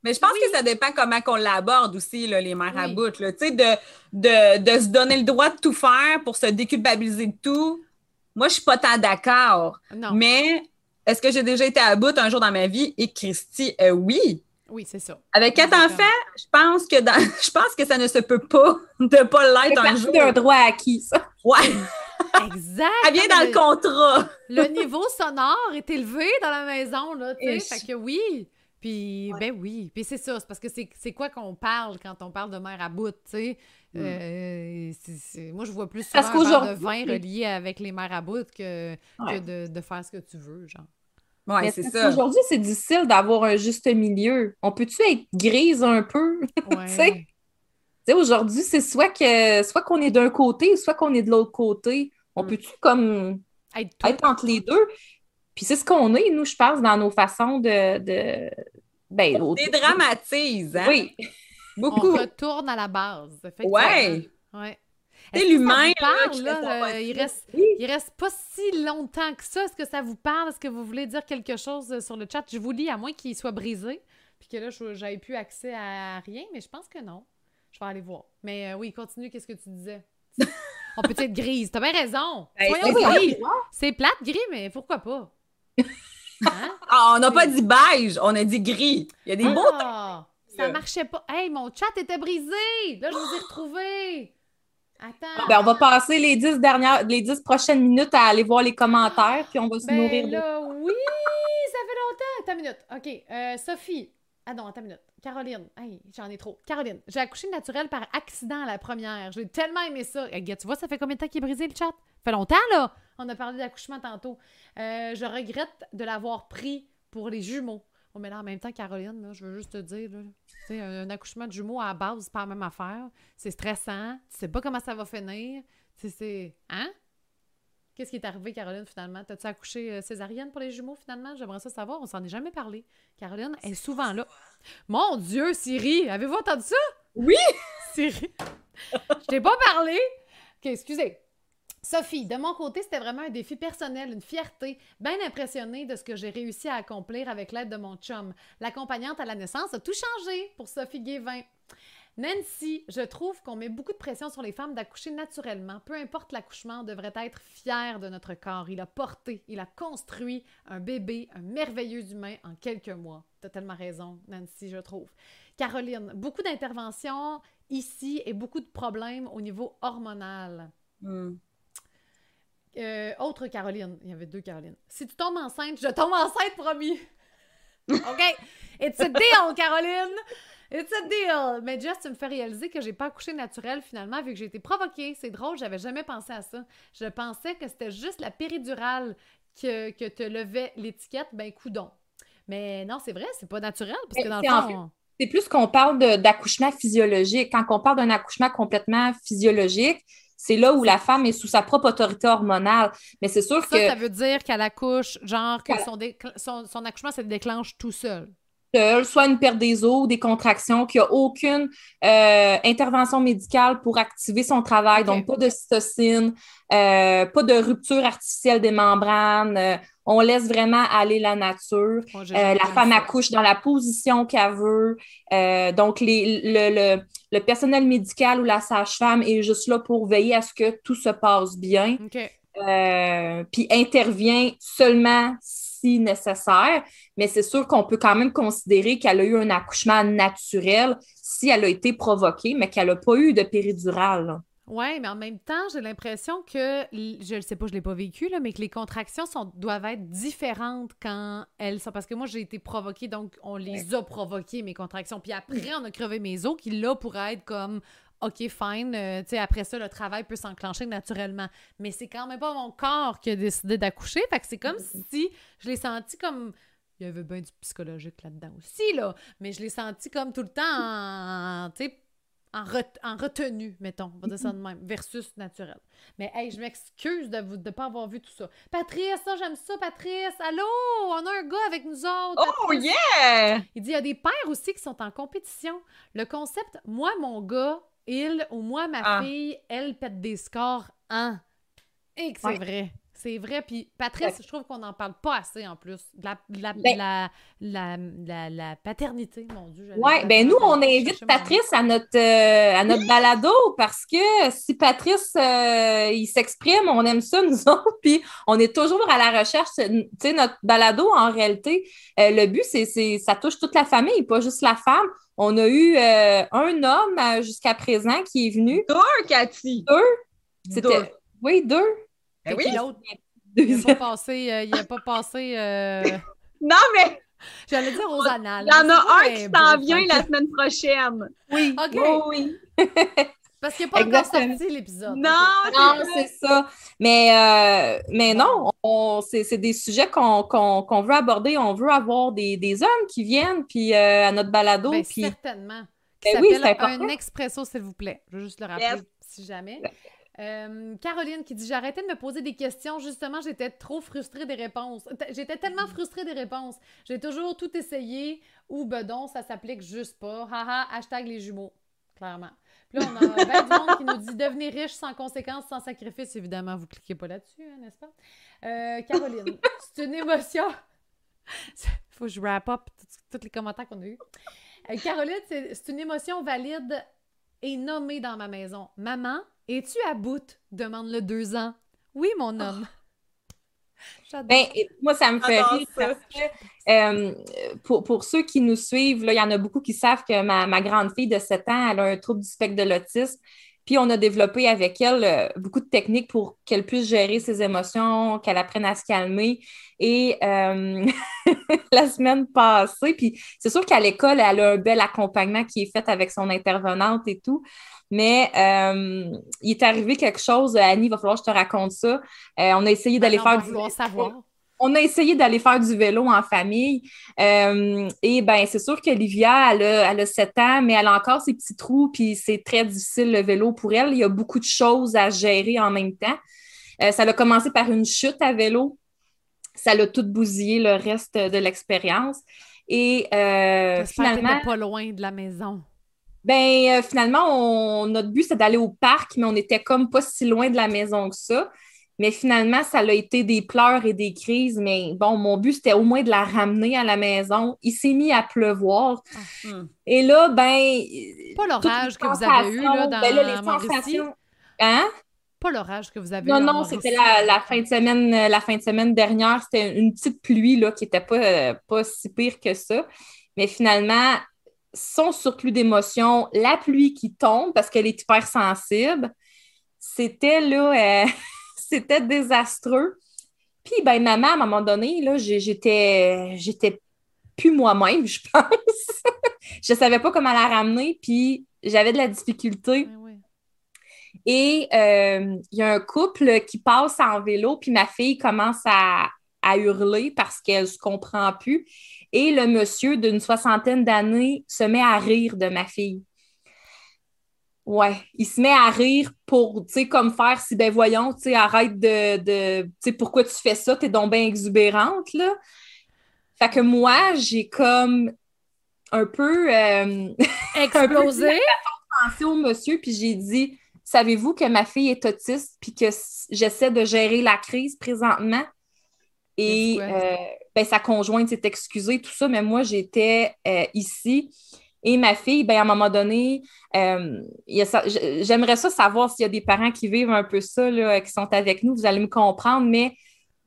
Mais je pense que ça dépend comment qu'on l'aborde aussi, là, les là. Tu sais, de, de, de se donner le droit de tout faire pour se déculpabiliser de tout. Moi, je suis pas tant d'accord. non. Mais est-ce que j'ai déjà été à bout un jour dans ma vie? Et Christy, euh, oui. Oui, c'est ça. Avec quatre Exactement. enfants, je pense que dans, je pense que ça ne se peut pas de pas C'est l'être un jour. d'un droit acquis, ça. Ouais, Exact. ça vient dans le contrat. le niveau sonore est élevé dans la maison, là, tu sais. Fait que oui. Puis, ben oui. Puis c'est ça, c'est parce que c'est c'est quoi qu'on parle quand on parle de mère à bout, tu sais? Euh, c'est- c'est- moi, je vois plus souvent Parce un verre de vin relié avec les mères à bout que, que de, de faire ce que tu veux, genre. Ouais, c'est ça. qu'aujourd'hui, c'est difficile d'avoir un juste milieu. On peut-tu être grise un peu? Ouais. Aujourd'hui, c'est soit que soit qu'on est d'un côté, soit qu'on est de l'autre côté. On Mm. peut-tu comme Être entre les deux? Puis c'est ce qu'on est, nous, je pense, dans nos façons de. de... Ben, au- Dédramatise, hein? Oui. On Beaucoup. retourne à la base. Ouais. Ouais. Est-ce l'humain, là, euh, il reste Oui. il reste pas si longtemps que ça. Est-ce que ça vous parle? Est-ce que vous voulez dire quelque chose euh, sur le chat? Je vous lis, à moins qu'il soit brisé, puis que là, j'avais plus accès à rien, mais je pense que non. Je vais aller voir. Mais euh, oui, continue, qu'est-ce que tu disais? On peut être grise? T'as bien raison. Ben, c'est ça. gris. C'est plate, gris, mais pourquoi pas? Hein? Ah, on n'a pas dit beige, on a dit gris. Il y a des beaux. Ah, ça marchait pas. Hey, mon chat était brisé. Là, je vous ai retrouvé. Attends. Ben, on va passer les dix dernières, les dix prochaines minutes à aller voir les commentaires, puis on va se Ben nourrir de. là, oui, ça fait longtemps. Attends une minute. OK. euh, Sophie. Ah non, attends une minute. Caroline. Hey, j'en ai trop. Caroline, j'ai accouché naturel par accident à la première. J'ai tellement aimé ça. Eh, tu vois, ça fait combien de temps qu'il est brisé le chat? Ça fait longtemps, là. On a parlé d'accouchement tantôt. Euh, je regrette de l'avoir pris pour les jumeaux. Oh, mais là, en même temps, Caroline, je veux juste te dire, un, accouchement de jumeaux à la base, c'est pas la même affaire. C'est stressant. Tu sais pas comment ça va finir. C'est. Hein? Qu'est-ce qui est arrivé, Caroline, finalement? T'as-tu accouché euh, césarienne pour les jumeaux, finalement? J'aimerais ça savoir. On s'en est jamais parlé. Caroline est souvent là. Mon Dieu, Siri! Avez-vous entendu ça? Oui! Siri! Je t'ai pas parlé! OK, excusez. Sophie, de mon côté, c'était vraiment un défi personnel, une fierté, bien impressionnée de ce que j'ai réussi à accomplir avec l'aide de mon chum. L'accompagnante à la naissance a tout changé pour Sophie Guévin. Nancy, je trouve qu'on met beaucoup de pression sur les femmes d'accoucher naturellement. Peu importe l'accouchement, on devrait être fier de notre corps. Il a porté, il a construit un bébé, un merveilleux humain en quelques mois. T'as tellement raison, Nancy, je trouve. Caroline, beaucoup d'interventions ici et beaucoup de problèmes au niveau hormonal. Hmm. Euh, autre Caroline. Il y avait deux Carolines. Si tu tombes enceinte, je tombe enceinte, promis. OK? It's a deal, Caroline! It's a deal! Mais Jess, tu me fais réaliser que j'ai pas accouché naturel finalement, vu que j'ai été provoquée. C'est drôle, j'avais jamais pensé à ça. Je pensais que c'était juste la péridurale que, que te levait l'étiquette, ben coudon. Mais non, c'est vrai, c'est pas naturel, parce que dans le fond... C'est plus qu'on parle d'accouchement physiologique. Quand on parle d'un accouchement complètement physiologique, c'est là où la femme est sous sa propre autorité hormonale. Mais c'est sûr que. Ça veut dire qu'elle accouche, genre que son, son, accouchement se déclenche tout seul. Seul, soit une perte des os, des contractions, qu'il n'y a aucune euh, intervention médicale pour activer son travail, donc pas de cytocine, euh, pas de rupture artificielle des membranes. Euh, on laisse vraiment aller la nature. la femme accouche dans la position qu'elle veut. donc, les, le, le personnel médical ou la sage-femme est juste là pour veiller à ce que tout se passe bien. Puis intervient seulement si nécessaire, mais c'est sûr qu'on peut quand même considérer qu'elle a eu un accouchement naturel si elle a été provoquée, mais qu'elle n'a pas eu de péridurale. Oui, mais en même temps, j'ai l'impression que, je ne sais pas, je ne l'ai pas vécu, là, mais que les contractions sont, doivent être différentes quand elles sont. Parce que moi, j'ai été provoquée, donc on les a provoquées, mes contractions. Puis après, on a crevé mes os, qui là pourraient être comme. OK, fine. Euh, tu sais, après ça, le travail peut s'enclencher naturellement. Mais c'est quand même pas mon corps qui a décidé d'accoucher. Fait que c'est comme si je l'ai senti comme. Il y avait bien du psychologique là-dedans aussi, là. Mais je l'ai senti comme tout le temps, tu sais, en, retenue, mettons, on va dire ça de même, versus naturel. Mais hey, je m'excuse de ne de pas avoir vu tout ça. Patrice, ça, j'aime ça, Patrice. Allô, on a un gars avec nous autres. Oh yeah! Il dit, il y a des pères aussi qui sont en compétition. Le concept, moi, mon gars, il ou moi, ma ah. fille, elle pète des scores en. Et que c'est vrai. C'est vrai. Puis Patrice, je trouve qu'on n'en parle pas assez en plus. La, la, ben la, la, paternité, mon Dieu. Oui, ben nous, on invite Patrice à notre, euh, à notre balado parce que si Patrice, euh, il s'exprime, on aime ça, nous autres. Puis on est toujours à la recherche. Tu sais, notre balado, en réalité, euh, le but, c'est ça touche toute la famille, pas juste la femme. On a eu un homme jusqu'à présent qui est venu. Deux, Cathy. Deux. C'était. Oui, deux. Ben oui. l'autre, il n'a pas passé. Euh, il a pas passé euh, non, mais. J'allais dire aux annales. Il y en a un qui s'en vient la semaine prochaine. Oui. OK. oui. Parce qu'il n'y a pas encore sorti l'épisode. Non, non c'est ça. Mais, euh, mais non, c'est des sujets qu'on veut aborder. On veut avoir des, des hommes qui viennent puis, à notre balado. Ben, puis... Certainement. Qui ben s'appelle un expresso, s'il vous plaît. Je veux juste le rappeler si jamais. Euh, Caroline qui dit J'arrêtais de me poser des questions. Justement, j'étais trop frustrée des réponses. J'étais tellement frustrée des réponses. J'ai toujours tout essayé. Ou bedon, ça s'applique juste pas. Haha, hashtag les jumeaux. Clairement. Puis là, on a ben du monde qui nous dit Devenir riche sans conséquences, sans sacrifice. Évidemment, vous cliquez pas là-dessus, hein, n'est-ce pas? Euh, Caroline, c'est une émotion. Faut que je wrap up tous les commentaires qu'on a eus. Euh, Caroline, c'est une émotion valide et nommée dans ma maison. Maman, es-tu à bout? demande le deux ans. Oui, mon homme. Ben, moi, ça me fait rire parce que euh, pour, pour, ceux qui nous suivent, il y en a beaucoup qui savent que ma, ma, grande fille de 7 ans, elle a un trouble du spectre de l'autisme. Puis on a développé avec elle euh, beaucoup de techniques pour qu'elle puisse gérer ses émotions, qu'elle apprenne à se calmer. Et euh, la semaine passée, puis c'est sûr qu'à l'école, elle a un bel accompagnement qui est fait avec son intervenante et tout. Mais euh, il est arrivé quelque chose, Annie, il va falloir que je te raconte ça. on a essayé d'aller faire du. savoir. On a essayé d'aller faire du vélo en famille. Euh, et ben c'est sûr qu'Olivia, elle a, elle a 7 ans, mais elle a encore ses petits trous, puis c'est très difficile le vélo pour elle. Il y a beaucoup de choses à gérer en même temps. Euh, ça a commencé par une chute à vélo. Ça l'a tout bousillé le reste de l'expérience. Et euh, finalement. pas loin de la maison. Ben, euh, finalement, notre but, c'est d'aller au parc, mais on était comme pas si loin de la maison que ça. Mais finalement, ça a été des pleurs et des crises. Mais bon, mon but, c'était au moins de la ramener à la maison. Il s'est mis à pleuvoir. Ah, hmm. Et là, ben. Pas l'orage que vous avez eu là, dans ben là, les sensations... Hein? Pas l'orage que vous avez Non, non, c'était la, fin de semaine, la fin de semaine dernière. C'était une petite pluie là, qui n'était pas, pas si pire que ça. Mais finalement, son surplus d'émotions, la pluie qui tombe parce qu'elle est hyper sensible, c'était là. Euh, c'était désastreux. Puis, ben, maman, à un moment donné, là, j'étais, j'étais plus moi-même, je pense. je savais pas comment la ramener, puis j'avais de la difficulté. Ben Et euh, il y a un couple qui passe en vélo, puis ma fille commence à, à hurler parce qu'elle se comprend plus. Et le monsieur d'une soixantaine d'années se met à rire de ma fille. Ouais, il se met à rire pour, tu sais, comme faire si, ben voyons, tu sais, arrête de, de tu sais, pourquoi tu fais ça, t'es donc bien exubérante, là. Fait que moi, j'ai comme un peu... Euh, Explosé? au monsieur, puis j'ai dit, savez-vous que ma fille est autiste, puis que j'essaie de gérer la crise présentement? Et euh, ben, sa conjointe s'est excusée, tout ça, mais moi, j'étais euh, ici et ma fille, ben, à un moment donné, euh, j'aimerais ça savoir s'il y a des parents qui vivent un peu ça, là, qui sont avec nous, vous allez me comprendre, mais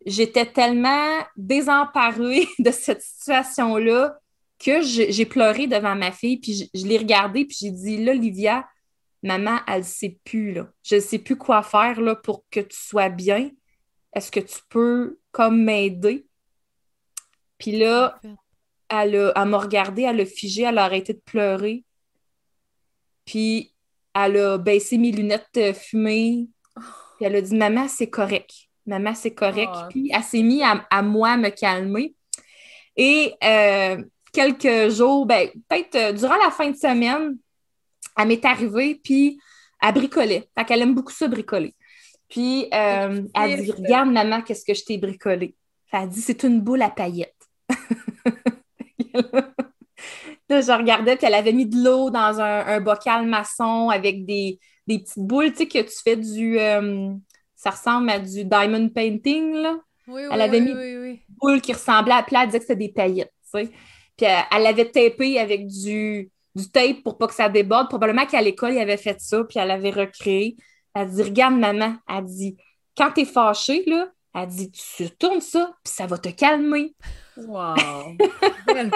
j'étais tellement désemparée de cette situation-là que j'ai pleuré devant ma fille, puis je, l'ai regardée, puis j'ai dit, là, Livia, maman, elle ne sait plus, là. Je ne sais plus quoi faire là, pour que tu sois bien. Est-ce que tu peux comme m'aider? Puis là, elle, m'a regardé, elle a figé, elle a arrêté de pleurer. Puis elle a baissé mes lunettes euh, fumées. Puis elle a dit Maman, c'est correct. Maman, c'est correct. Ah. Puis elle s'est mise à, moi me calmer. Et euh, quelques jours, ben, peut-être euh, durant la fin de semaine, elle m'est arrivée, puis elle bricolait. Fait qu'elle aime beaucoup ça bricoler. Puis elle dit Regarde, maman, qu'est-ce que je t'ai bricolé. Elle a dit C'est une boule à paillettes. là, je regardais, puis elle avait mis de l'eau dans un, bocal maçon avec des, petites boules, tu sais, que tu fais du. Euh, ça ressemble à du diamond painting, là. Oui, oui, elle avait mis des boules qui ressemblaient à. Puis elle disait que c'était des paillettes, tu sais. Puis elle, l'avait tapé avec du, du tape pour pas que ça déborde. Probablement qu'à l'école, il avait fait ça, puis elle avait recréé. Elle dit Regarde, maman, elle dit Quand t'es fâchée, là, elle dit Tu tournes ça, puis ça va te calmer. Wow! Tellement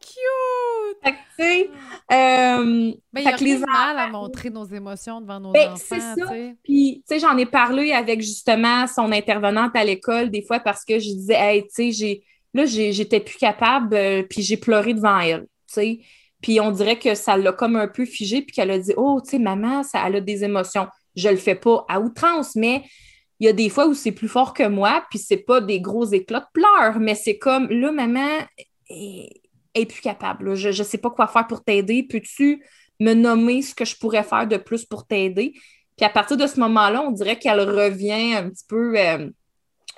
cute! Fait que, tu sais, euh, ben, il y a les mal à montrer nos émotions devant nos ben, enfants, c'est ça. Puis, tu sais, j'en ai parlé avec justement son intervenante à l'école des fois parce que je disais, hey, tu sais, j'ai, là, j'étais plus capable, euh, puis j'ai pleuré devant elle, tu sais. Puis on dirait que ça l'a comme un peu figé, puis qu'elle a dit, oh, tu sais, maman, ça, elle a des émotions. Je le fais pas à outrance, mais il y a des fois où c'est plus fort que moi, puis c'est pas des gros éclats de pleurs, mais c'est comme là, maman est, plus capable. Je ne sais pas quoi faire pour t'aider. Peux-tu me nommer ce que je pourrais faire de plus pour t'aider? Puis à partir de ce moment-là, on dirait qu'elle revient un petit peu euh,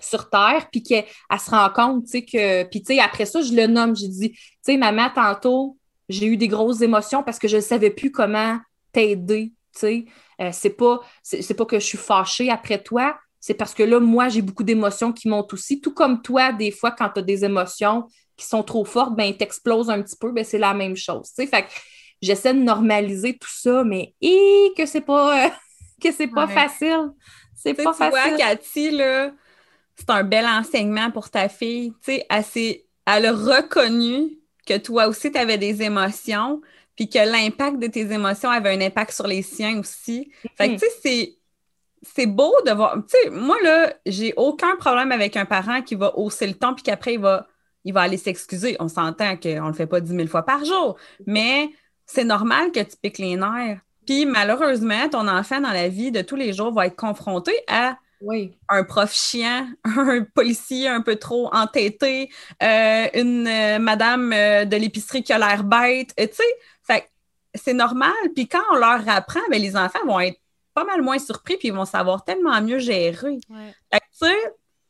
sur terre, puis qu'elle se rend compte, tu sais, que. Puis, tu sais, après ça, je le nomme. J'ai dit, tu sais, maman, tantôt, j'ai eu des grosses émotions parce que je ne savais plus comment t'aider, tu sais. Euh, c'est pas, c'est pas que je suis fâchée après toi, c'est parce que là, moi, j'ai beaucoup d'émotions qui montent aussi. Tout comme toi, des fois, quand tu as des émotions qui sont trop fortes, ben, t'explosent un petit peu, ben, c'est la même chose. Fait que j'essaie de normaliser tout ça, mais et que c'est pas, que c'est pas facile. C'est pas facile. Vois, Cathy, là, c'est un bel enseignement pour ta fille. Tu sais, elle, elle a reconnu que toi aussi, tu avais des émotions, puis que l'impact de tes émotions avait un impact sur les siens aussi. Fait que, tu sais, c'est c'est beau de voir. Tu sais, moi, là, j'ai aucun problème avec un parent qui va hausser le ton puis qu'après, il va, il va aller s'excuser. On s'entend qu'on ne le fait pas dix mille fois par jour, mais c'est normal que tu piques les nerfs. Puis malheureusement, ton enfant dans la vie de tous les jours va être confronté à un prof chiant, un policier un peu trop entêté, euh, une euh, madame euh, de l'épicerie qui a l'air bête. Tu sais, c'est normal. Puis quand on leur apprend, ben, les enfants vont être pas mal moins surpris puis ils vont savoir tellement mieux gérer. tu sais,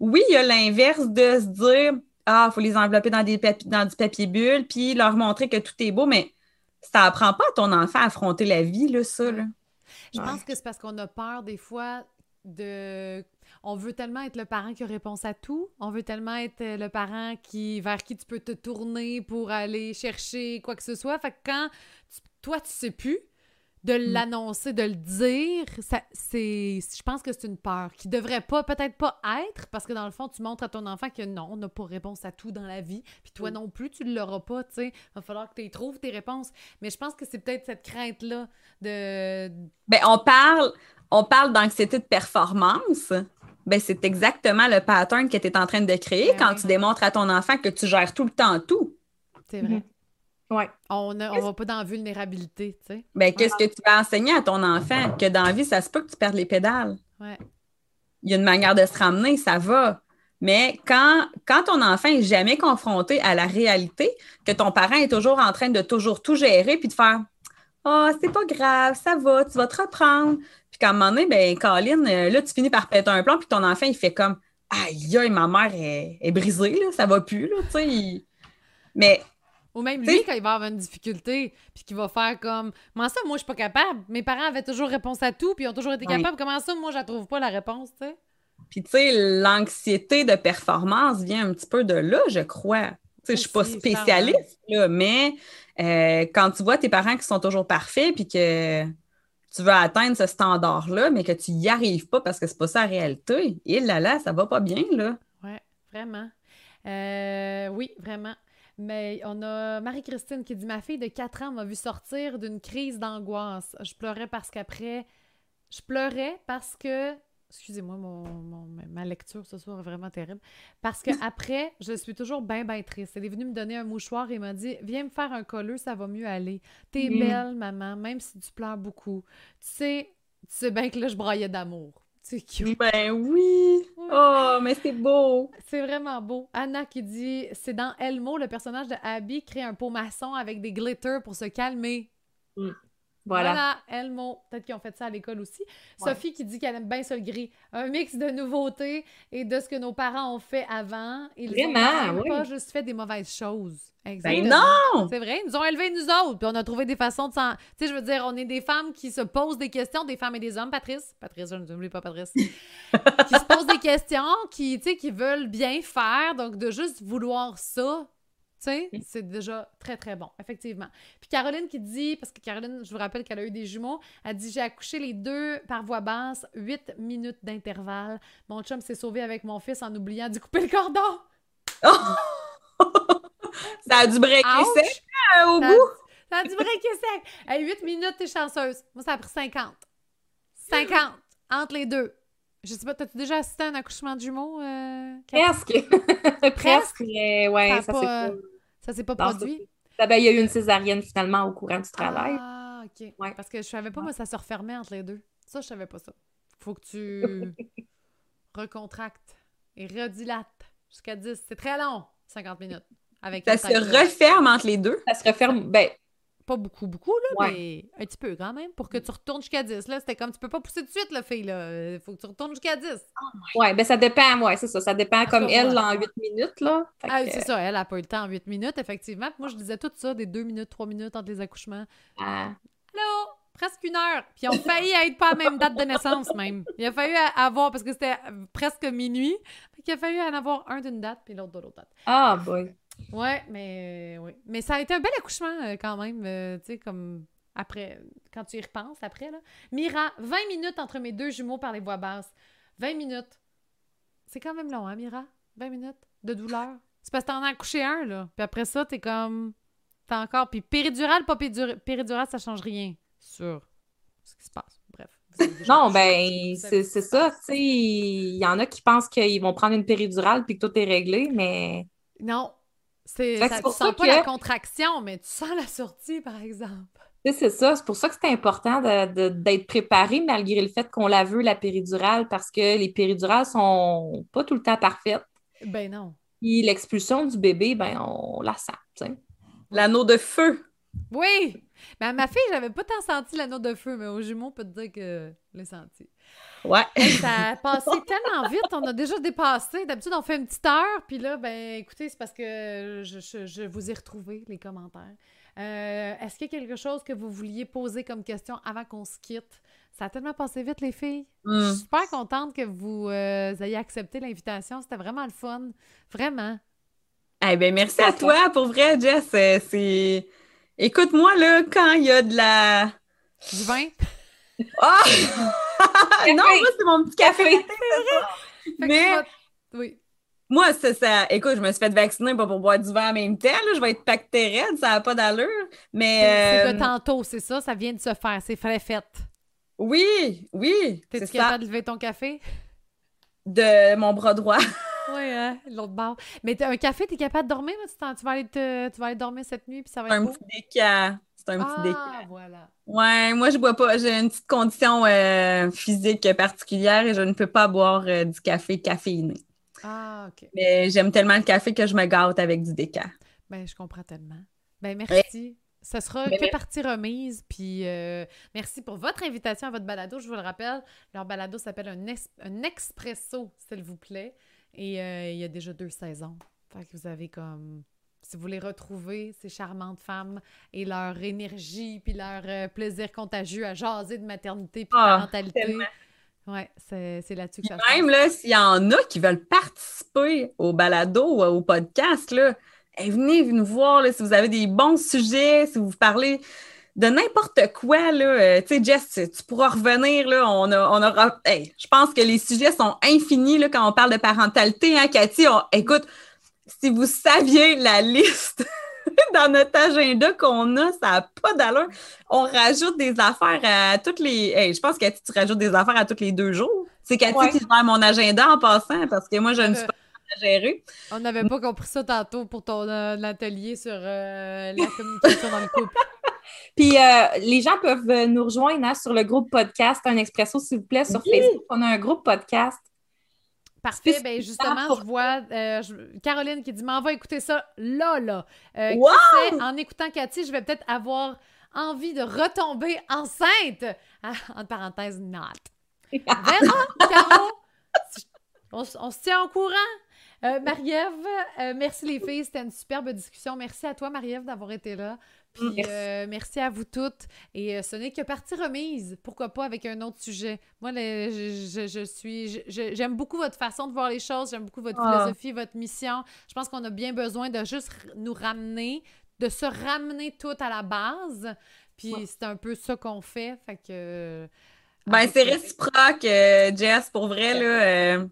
oui, il y a l'inverse de se dire Ah, il faut les envelopper dans, des dans du papier bulle puis leur montrer que tout est beau, mais ça apprend pas à ton enfant à affronter la vie, là, ça. Là. Je pense que c'est parce qu'on a peur des fois de on veut tellement être le parent qui a réponse à tout. On veut tellement être le parent qui vers qui tu peux te tourner pour aller chercher quoi que ce soit. Fait que quand toi tu sais plus de mm. l'annoncer, de le dire, c'est je pense que c'est une peur qui devrait pas peut-être pas être parce que dans le fond tu montres à ton enfant que non, on n'a pas réponse à tout dans la vie, puis toi mm. non plus tu l'auras pas, tu sais. Va falloir que tu trouves tes réponses. Mais je pense que c'est peut-être cette crainte là de Ben on parle on parle d'anxiété de performance, ben c'est exactement le pattern que tu es en train de créer ben quand tu démontres à ton enfant que tu gères tout le temps tout. C'est vrai. Ouais. On ne va pas dans la vulnérabilité, tu sais. Ben, qu'est-ce que tu vas enseigner à ton enfant? Que dans la vie, ça se peut que tu perdes les pédales. Ouais. Il y a une manière de se ramener, ça va. Mais quand, quand ton enfant est jamais confronté à la réalité, que ton parent est toujours en train de toujours tout gérer puis de faire Ah, oh, c'est pas grave, ça va, tu vas te reprendre. Puis qu'à un moment donné, ben, Colin, euh, là, tu finis par péter un plan, puis ton enfant, il fait comme Aïe, ma mère est, brisée, là, ça va plus, là, tu sais. Mais. Ou même lui, quand il va avoir une difficulté, puis qu'il va faire comme Comment ça, moi, je suis pas capable? Mes parents avaient toujours réponse à tout, puis ils ont toujours été capables. Comment ça, moi, je la trouve pas la réponse, tu sais? Puis, tu sais, l'anxiété de performance vient un petit peu de là, je crois. Tu sais, je suis pas spécialiste, là, mais euh, quand tu vois tes parents qui sont toujours parfaits, puis que tu veux atteindre ce standard-là, mais que tu n'y arrives pas parce que c'est pas ça la réalité. Et là, là, ça va pas bien, là. Oui, vraiment. Euh, oui, vraiment. Mais on a Marie-Christine qui dit Ma fille de 4 ans m'a vu sortir d'une crise d'angoisse. Je pleurais parce qu'après. Je pleurais parce que Excusez-moi, mon, ma lecture ce soir est vraiment terrible. Parce qu'après, je suis toujours bien, bien triste. Elle est venue me donner un mouchoir et m'a dit Viens me faire un colleux, ça va mieux aller. T'es mm. belle, maman, même si tu pleures beaucoup. Tu sais, tu sais bien que là, je braillais d'amour. C'est cute. Ben oui! Oh, mais c'est beau! C'est vraiment beau. Anna qui dit C'est dans Elmo, le personnage de Abby crée un pot maçon avec des glitters pour se calmer. Mm. Voilà. Elmo. Peut-être qu'ils ont fait ça à l'école aussi. Sophie qui dit qu'elle aime bien ça le gris. Un mix de nouveautés et de ce que nos parents ont fait avant. Ils Vraiment, pas juste fait des mauvaises choses. Ben Exactement. non! C'est vrai, ils nous ont élevés nous autres, puis on a trouvé des façons de s'en... Tu sais, je veux dire, on est des femmes qui se posent des questions, des femmes et des hommes, Patrice. Patrice, je ne t'oublie pas, Patrice. qui se posent des questions, qui, tu sais, qui veulent bien faire, donc de juste vouloir ça, c'est déjà très, très bon, effectivement. Puis Caroline qui dit, parce que Caroline, je vous rappelle qu'elle a eu des jumeaux, elle dit J'ai accouché les deux par voix basse, 8 minutes d'intervalle. Mon chum s'est sauvé avec mon fils en oubliant de couper le cordon. ça a dû breaker sec euh, au bout? ça a dû breaker sec. À 8 minutes, t'es chanceuse. Moi, ça a pris 50. 50 entre les deux. Je sais pas, t'as-tu déjà assisté à un accouchement de jumeaux? Euh, Presque. Presque. ouais, ça, ça ça s'est pas produit? Ben, il y a eu une césarienne finalement au courant du travail. Ah, OK. Parce que je savais pas, moi, ça se refermait entre les deux. Ça, je savais pas ça. Faut que tu recontractes et redilates jusqu'à 10. C'est très long, 50 minutes. Avec ça se referme entre les deux? Ça se referme, ben, pas beaucoup, beaucoup, là, mais un petit peu quand même, pour que tu retournes jusqu'à 10. Là, c'était comme, tu peux pas pousser tout de suite, la fille, là. Il faut que tu retournes jusqu'à 10. Oh ouais, ben ça dépend, ouais, c'est ça. Ça dépend comme elle, en 8 minutes, là. Ah, c'est ça, elle a pas eu le temps en 8 minutes, effectivement. moi, je disais tout ça, des 2 minutes, 3 minutes entre les accouchements. Ah. Allô? Presque une heure. Puis ils ont failli être pas à la même date de naissance, même. Il a fallu avoir, parce que c'était presque minuit, il a fallu en avoir un d'une date, puis l'autre de l'autre date. Ah, boy. Ouais, mais oui. Mais ça a été un bel accouchement euh, quand même, euh, tu sais, comme après, quand tu y repenses après, là. Mira, 20 minutes entre mes deux jumeaux par les voix basses. 20 minutes. C'est quand même long, hein, Mira? 20 minutes de douleur. C'est parce que t'en as accouché un, là. Puis après ça, t'es comme... T'as encore... Puis péridurale, pas péridurale, ça change rien sur ce qui se passe. Bref. Non, ben, c'est ça, tu sais. Il y en a qui pensent qu'ils vont prendre une péridurale puis que tout est réglé, mais... Non, c'est, ça, tu sens pas la contraction, mais tu sens la sortie, par exemple. C'est ça, c'est pour ça que c'est important d'être préparé malgré le fait qu'on la veut, la péridurale, parce que les péridurales sont pas tout le temps parfaites. Ben non. Puis l'expulsion du bébé, ben on la sent. L'anneau de feu. Oui! Ben, ma fille, j'avais pas tant senti l'anneau de feu, mais au jumeau, on peut te dire que je l'ai senti. Ouais. ça a passé tellement vite, on a déjà dépassé. D'habitude, on fait une petite heure, puis là, ben écoutez, c'est parce que je, vous ai retrouvé les commentaires. Euh, est-ce qu'il y a quelque chose que vous vouliez poser comme question avant qu'on se quitte? Ça a tellement passé vite, les filles. Je suis mm. super contente que vous euh, ayez accepté l'invitation. C'était vraiment le fun. Vraiment. Eh bien, merci à toi. Pour vrai, Jess, euh, c'est... Écoute-moi, là, quand il y a de la... Du vin? Ah! non, moi, c'est mon petit café. Mais... Oui. Moi, c'est ça. Écoute, je me suis fait vacciner pas pour boire du vin en même temps. Je vais être pactée ça n'a pas d'allure. Mais. C'est de euh, tantôt, c'est ça, ça vient de se faire. C'est frais fait. Oui, oui. T'es-tu capable de lever ton café? De mon bras droit. Oui, hein, l'autre bord. Mais un café, t'es capable de dormir? Tu, tu, vas aller tu vas aller dormir cette nuit, puis ça va être un Petit déca. C'est un petit déca. Ah, voilà. Ouais, moi, je bois pas. J'ai une petite condition euh, physique particulière et je ne peux pas boire euh, du café caféiné. Ah, OK. Mais j'aime tellement le café que je me gâte avec du déca. Ben, je comprends tellement. Ben, merci. Ce sera que partie remise. Puis euh, merci pour votre invitation à votre balado. Je vous le rappelle, leur balado s'appelle un, un, expresso, s'il vous plaît. Et euh, il y a déjà deux saisons. Fait que vous avez comme. Si vous voulez retrouver ces charmantes femmes et leur énergie, puis leur euh, plaisir contagieux à jaser de maternité puis de ah, parentalité. Ouais, c'est là-dessus que ça Même là, s'il y en a qui veulent participer au balado ou au podcast, là, venez nous voir si vous avez des bons sujets, si vous parlez de n'importe quoi. Là, euh, tu sais, Jess, tu pourras revenir. Là, on, on aura. je pense que les sujets sont infinis là, quand on parle de parentalité. Hein, Cathy, écoute, si vous saviez la liste dans notre agenda qu'on a, ça n'a pas d'allure. On rajoute des affaires à toutes les. je pense, Cathy, tu rajoutes des affaires à tous les deux jours. C'est Cathy qui gère mon agenda en passant parce que moi, je ne suis pas gérer. On n'avait pas compris ça tantôt pour ton euh, atelier sur euh, la communication dans le couple. Puis euh, les gens peuvent nous rejoindre hein, sur le groupe podcast Un Expresso, s'il vous plaît, sur Facebook. On a un groupe podcast. Parfait. Ben justement, je vois Caroline qui dit M'envoie écouter ça là, là. Qui en écoutant Cathy, je vais peut-être avoir envie de retomber enceinte. Ah, entre parenthèses, not. Verra, Caro. On, on se tient au courant. Euh, Marie-Ève, euh, merci les filles, c'était une superbe discussion. Merci à toi, Marie-Ève, d'avoir été là. Puis euh, merci. à vous toutes. Et ce n'est que partie remise. Pourquoi pas avec un autre sujet? Moi, je, suis. J'aime beaucoup votre façon de voir les choses. J'aime beaucoup votre ah. philosophie, votre mission. Je pense qu'on a bien besoin de juste nous ramener, de se ramener tout à la base. Puis c'est un peu ça qu'on fait. Fait que. Ben, c'est réciproque, Jess, pour vrai, là.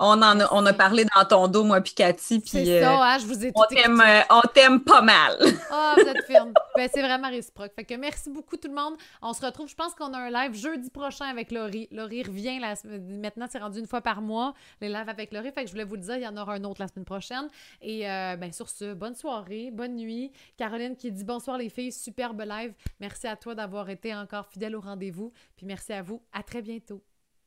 On, en a, on a parlé dans ton dos, moi, puis Cathy. C'est ça, euh, hein, je vous ai on t'aime, euh, on t'aime pas mal. Ah, vous êtes firme. ben, c'est vraiment réciproque. Fait que merci beaucoup, tout le monde. On se retrouve, je pense qu'on a un live jeudi prochain avec Laurie. Laurie revient. La... Maintenant, c'est rendu une fois par mois, les lives avec Laurie. Fait que je voulais vous le dire, il y en aura un autre la semaine prochaine. Et euh, ben, sur ce, bonne soirée, bonne nuit. Caroline qui dit bonsoir, les filles. Superbe live. Merci à toi d'avoir été encore fidèle au rendez-vous. Puis merci à vous. À très bientôt.